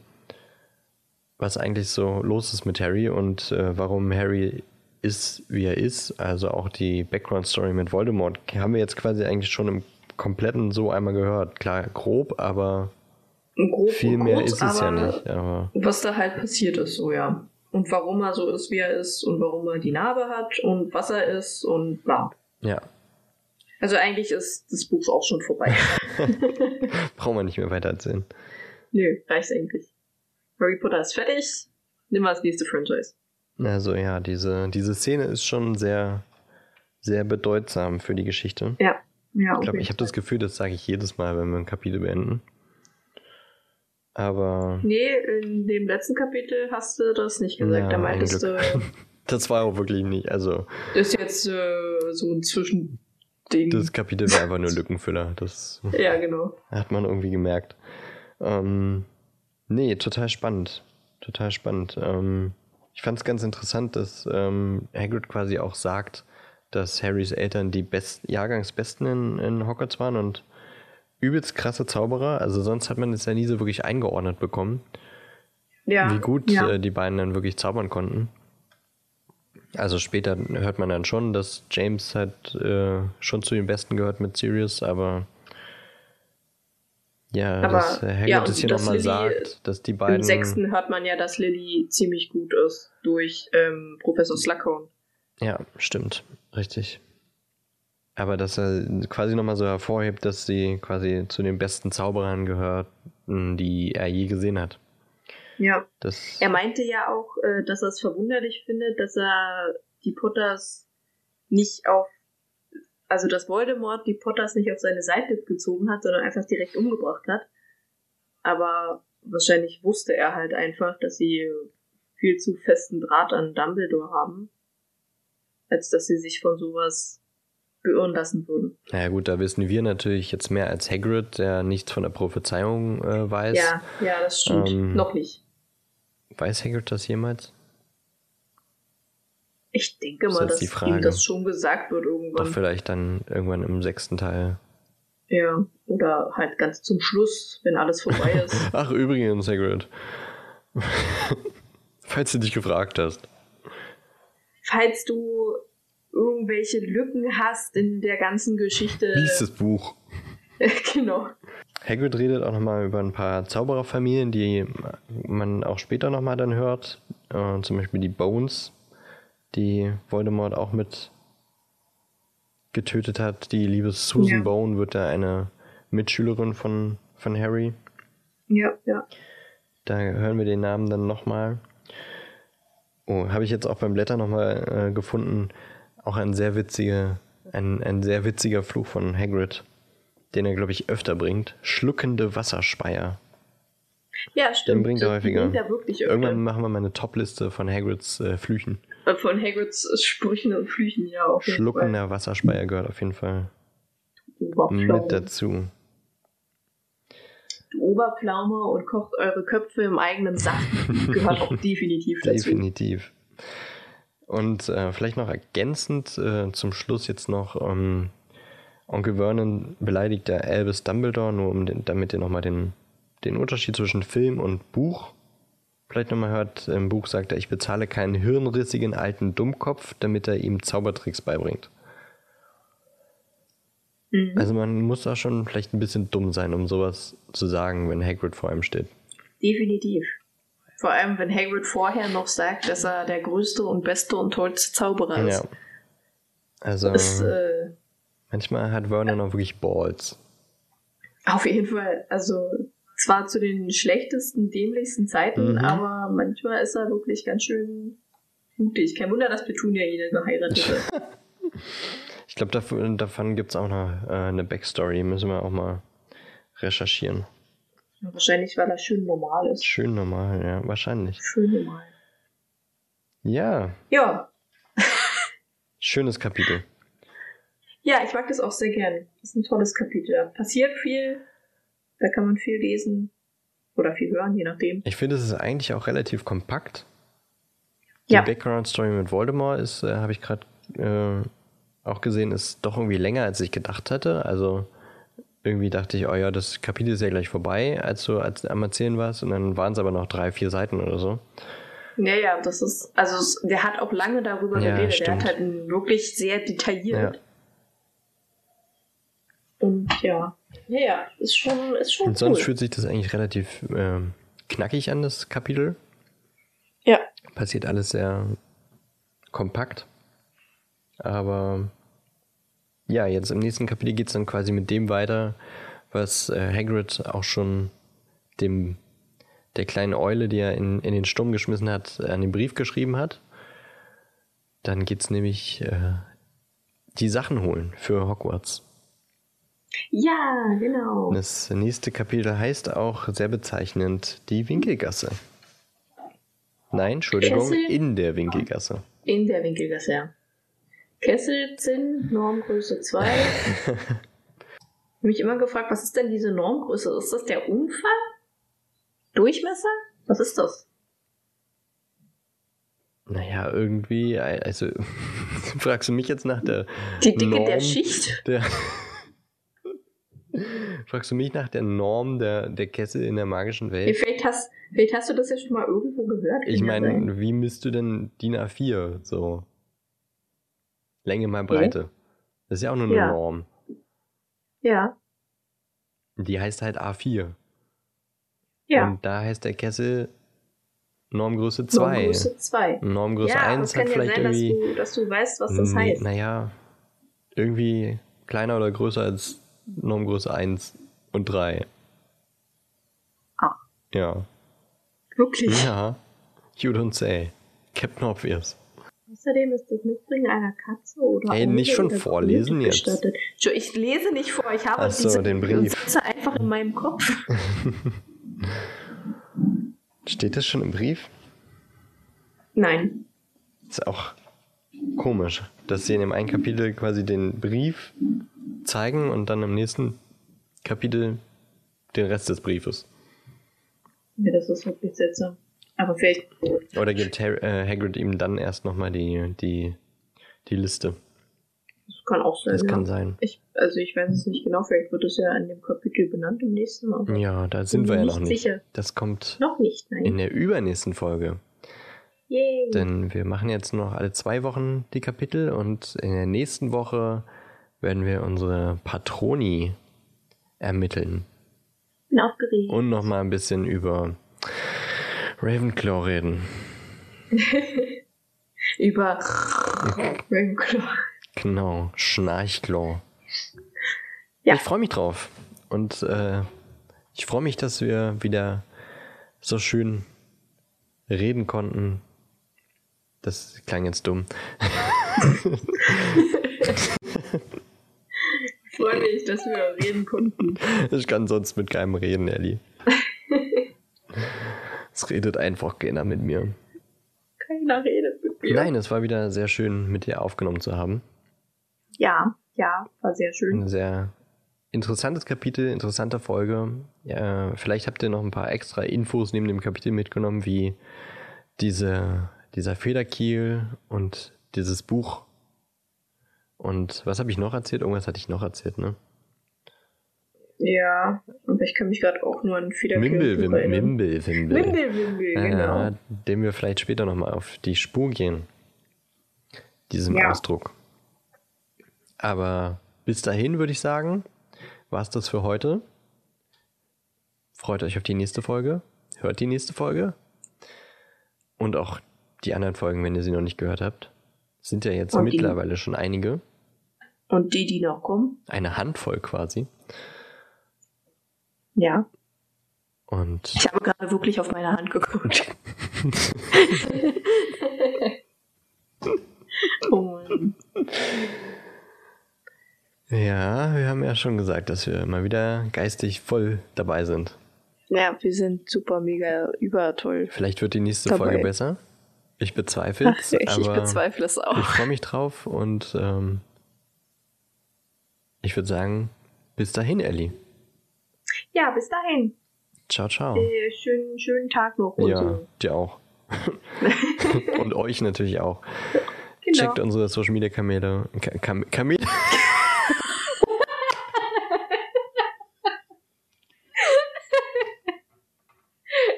was eigentlich so los ist mit Harry und äh, warum Harry ist, wie er ist, also auch die Background-Story mit Voldemort, haben wir jetzt quasi eigentlich schon im kompletten so einmal gehört. Klar, grob, aber grob Viel mehr kurz, ist es ja nicht. Aber was da halt passiert ist, so ja. Und warum er so ist, wie er ist und warum er die Narbe hat und was er ist und bla. Ja. Also eigentlich ist das Buch auch schon vorbei. Brauchen wir nicht mehr weiter erzählen. Nö, reicht eigentlich. Harry Potter ist fertig. Nimm mal das nächste Franchise. Also ja, diese, diese Szene ist schon sehr, sehr bedeutsam für die Geschichte. Ja. ja ich glaube, ich habe das Gefühl, das sage ich jedes Mal, wenn wir ein Kapitel beenden. Aber. Nee, in dem letzten Kapitel hast du das nicht gesagt. Ja, da meintest du. das war auch wirklich nicht. Also. Das ist jetzt äh, so ein Zwischending. Das Kapitel war einfach nur Lückenfüller. Das ja, genau. Hat man irgendwie gemerkt. Ähm, nee, total spannend. Total spannend. Ähm, ich fand es ganz interessant, dass ähm, Hagrid quasi auch sagt, dass Harrys Eltern die Best Jahrgangsbesten in, in Hogwarts waren und übelst krasse Zauberer. Also sonst hat man es ja nie so wirklich eingeordnet bekommen. Ja. Wie gut ja. äh, die beiden dann wirklich zaubern konnten. Also später hört man dann schon, dass James halt äh, schon zu den Besten gehört mit Sirius, aber ja, aber, dass Hagrid ja, das hier nochmal sagt, dass die beiden... Im sechsten hört man ja, dass Lily ziemlich gut ist durch ähm, Professor Slughorn. Ja, stimmt. Richtig. Aber dass er quasi nochmal so hervorhebt, dass sie quasi zu den besten Zauberern gehört, die er je gesehen hat. Ja. Das er meinte ja auch, äh, dass er es verwunderlich findet, dass er die Potters nicht auf, also dass Voldemort die Potters nicht auf seine Seite gezogen hat, sondern einfach direkt umgebracht hat. Aber wahrscheinlich wusste er halt einfach, dass sie viel zu festen Draht an Dumbledore haben, als dass sie sich von sowas beirren lassen würden. Naja gut, da wissen wir natürlich jetzt mehr als Hagrid, der nichts von der Prophezeiung äh, weiß. Ja, ja, das stimmt. Ähm, Noch nicht. Weiß Hagrid das jemals? Ich denke mal, das dass ihm das schon gesagt wird irgendwann. Doch vielleicht dann irgendwann im sechsten Teil. Ja, oder halt ganz zum Schluss, wenn alles vorbei ist. Ach, übrigens, Hagrid. Falls du dich gefragt hast. Falls du irgendwelche Lücken hast in der ganzen Geschichte. Lies das Buch. genau. Hagrid redet auch nochmal über ein paar Zaubererfamilien, die man auch später nochmal dann hört. Äh, zum Beispiel die Bones, die Voldemort auch mit getötet hat. Die liebe Susan ja. Bone wird da eine Mitschülerin von, von Harry. Ja, ja. Da hören wir den Namen dann nochmal. Oh, habe ich jetzt auch beim Blätter nochmal äh, gefunden. Auch ein sehr witziger, ein, ein sehr witziger Fluch von Hagrid, den er, glaube ich, öfter bringt. Schluckende Wasserspeier. Ja, stimmt. Den bringt er häufiger. Bringt er wirklich Irgendwann machen wir mal eine Topliste von Hagrids äh, Flüchen. Von Hagrids Sprüchen und Flüchen, ja. Auf Schluckender Fall. Wasserspeier gehört auf jeden Fall mit dazu. Du Oberpflaume und kocht eure Köpfe im eigenen Saft gehört auch definitiv dazu. Definitiv. Und äh, vielleicht noch ergänzend äh, zum Schluss jetzt noch ähm, Onkel Vernon beleidigt der Albus Dumbledore, nur um den, damit ihr nochmal den, den Unterschied zwischen Film und Buch vielleicht nochmal hört. Im Buch sagt er, ich bezahle keinen hirnrissigen alten Dummkopf, damit er ihm Zaubertricks beibringt. Mhm. Also man muss da schon vielleicht ein bisschen dumm sein, um sowas zu sagen, wenn Hagrid vor ihm steht. Definitiv. Vor allem, wenn Hagrid vorher noch sagt, dass er der größte und beste und tollste Zauberer ist. Ja. Also, ist, äh, manchmal hat Vernon auch wirklich Balls. Auf jeden Fall. Also, zwar zu den schlechtesten, dämlichsten Zeiten, mhm. aber manchmal ist er wirklich ganz schön mutig. Kein Wunder, dass Petunia ihn geheiratet hat. ich glaube, davon, davon gibt es auch noch äh, eine Backstory. Müssen wir auch mal recherchieren. Wahrscheinlich, weil er schön normal ist. Schön normal, ja, wahrscheinlich. Schön normal. Ja. Ja. Schönes Kapitel. Ja, ich mag das auch sehr gern. Das ist ein tolles Kapitel. Da passiert viel, da kann man viel lesen oder viel hören, je nachdem. Ich finde, es ist eigentlich auch relativ kompakt. Die ja. Background-Story mit Voldemort ist, äh, habe ich gerade äh, auch gesehen, ist doch irgendwie länger, als ich gedacht hatte. Also irgendwie dachte ich, oh ja, das Kapitel ist ja gleich vorbei, als du als am Erzählen warst. Und dann waren es aber noch drei, vier Seiten oder so. Ja, ja, das ist, also der hat auch lange darüber ja, geredet. Stimmt. Der hat halt wirklich sehr detailliert. Ja. Und ja, ja, ja, ist schon, ist schon. Und sonst cool. fühlt sich das eigentlich relativ äh, knackig an, das Kapitel. Ja. Passiert alles sehr kompakt. Aber ja, jetzt im nächsten Kapitel geht es dann quasi mit dem weiter, was äh, Hagrid auch schon dem der kleinen Eule, die er in, in den Sturm geschmissen hat, an den Brief geschrieben hat. Dann geht es nämlich äh, die Sachen holen für Hogwarts. Ja, genau. Das nächste Kapitel heißt auch sehr bezeichnend die Winkelgasse. Nein, Entschuldigung, Kessel? in der Winkelgasse. In der Winkelgasse, ja. Kesselzinn, Normgröße 2. ich habe mich immer gefragt, was ist denn diese Normgröße? Ist das der Umfang? Durchmesser? Was ist das? Naja, irgendwie, also fragst du mich jetzt nach der Die Dicke Norm der Schicht? Der fragst du mich nach der Norm der, der Kessel in der magischen Welt? Vielleicht hast, vielleicht hast du das ja schon mal irgendwo gehört. Ich meine, wie misst du denn DIN A4 so? Länge mal Breite. Okay. Das ist ja auch nur eine ja. Norm. Ja. Die heißt halt A4. Ja. Und da heißt der Kessel Normgröße 2. Normgröße 2. Normgröße ja, 1 hat vielleicht sein, irgendwie. Dass du, dass du weißt, was das heißt. Naja, irgendwie kleiner oder größer als Normgröße 1 und 3. Ah. Ja. Wirklich? Ja. You don't say. Captain Obvious. Außerdem ist das Mitbringen einer Katze oder Ey, nicht schon vorlesen jetzt. Ich lese nicht vor, ich habe Ach so, diese den Brief. Sätze einfach in meinem Kopf. Steht das schon im Brief? Nein. Ist auch komisch, dass sie in dem einen Kapitel quasi den Brief zeigen und dann im nächsten Kapitel den Rest des Briefes. Ja, das ist wirklich seltsam. Aber vielleicht. Oder gibt Har äh, Hagrid ihm dann erst nochmal die, die, die Liste? Das kann auch sein. Das ja. kann sein. Ich, also ich weiß es nicht genau, vielleicht wird es ja in dem Kapitel benannt im nächsten Mal. Ja, da sind wir ja noch Nicht nicht. sicher. Das kommt Noch nicht, nein. in der übernächsten Folge. Yay. Denn wir machen jetzt noch alle zwei Wochen die Kapitel und in der nächsten Woche werden wir unsere Patroni ermitteln. bin aufgeregt. Und nochmal ein bisschen über Ravenclaw reden. Über Ravenclaw. Genau, Schnarchclaw. Ja. Ich freue mich drauf. Und äh, ich freue mich, dass wir wieder so schön reden konnten. Das klang jetzt dumm. Ich freue mich, dass wir reden konnten. Ich kann sonst mit keinem reden, Ellie. Es redet einfach keiner mit mir. Keiner redet mit mir. Nein, es war wieder sehr schön, mit dir aufgenommen zu haben. Ja, ja, war sehr schön. Ein sehr interessantes Kapitel, interessante Folge. Ja, vielleicht habt ihr noch ein paar extra Infos neben dem Kapitel mitgenommen, wie diese, dieser Federkiel und dieses Buch. Und was habe ich noch erzählt? Irgendwas hatte ich noch erzählt, ne? Ja, aber ich kann mich gerade auch nur an Federkiel Mimble. Mimble. Mimble, genau. Ja, dem wir vielleicht später nochmal auf die Spur gehen. Diesem Ja. Ausdruck. Aber bis dahin würde ich sagen, war es das für heute. Freut euch auf die nächste Folge. Hört die nächste Folge. Und auch die anderen Folgen, wenn ihr sie noch nicht gehört habt. Sind ja jetzt Und die- mittlerweile schon einige. Und die, die noch kommen? Eine Handvoll quasi. Ja. Und Ich habe gerade wirklich auf meine Hand geguckt. oh ja, wir haben ja schon gesagt, dass wir mal wieder geistig voll dabei sind. Ja, wir sind super mega übertoll. Vielleicht wird die nächste Dabei. Folge besser. Ich bezweifle es, Ich, ich bezweifle es ich auch. freue mich drauf und ähm, ich würde sagen, bis dahin, Ellie. Ja, bis dahin. Ciao, ciao. Äh, schönen, schönen Tag noch ja, so. dir auch. und euch natürlich auch. Genau. Checkt unsere Social Media Kanäle. Ka Kam Kamele.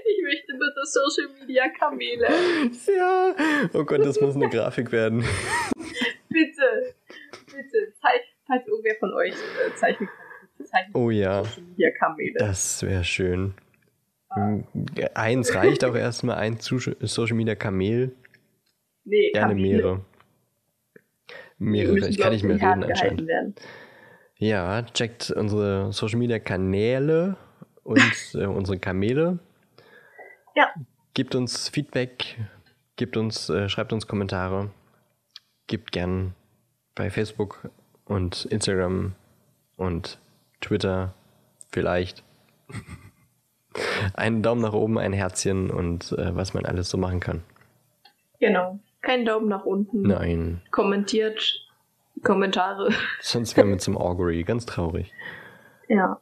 Ich möchte bitte Social Media Kamele. ja. Oh Gott, das muss eine Grafik werden. Bitte. Bitte. Falls irgendwer von euch äh, zeichnen kann. Zeichnet Oh ja, Social Media Kamele. das wäre schön. Eins reicht auch erstmal, ein Social Media Kamel. nee, Gerne Kamele. mehrere. Mehrere, ich kann nicht mehr reden anscheinend. werden. Ja, checkt unsere Social Media Kanäle und äh, unsere Kamele. Ja. Gebt uns Feedback, gebt uns, äh, schreibt uns Kommentare, gebt gern bei Facebook und Instagram und Twitter vielleicht einen Daumen nach oben, ein Herzchen und äh, was man alles so machen kann. Genau. Kein Daumen nach unten. Nein, Kommentiert. Kommentare. sonst wären wir zum Augury, ganz traurig. Ja.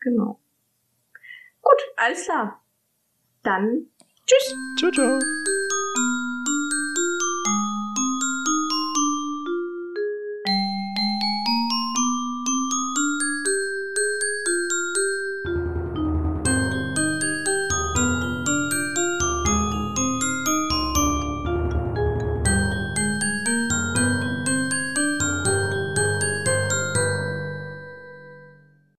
Genau. Gut, alles klar. Dann tschüss. Ciao, ciao.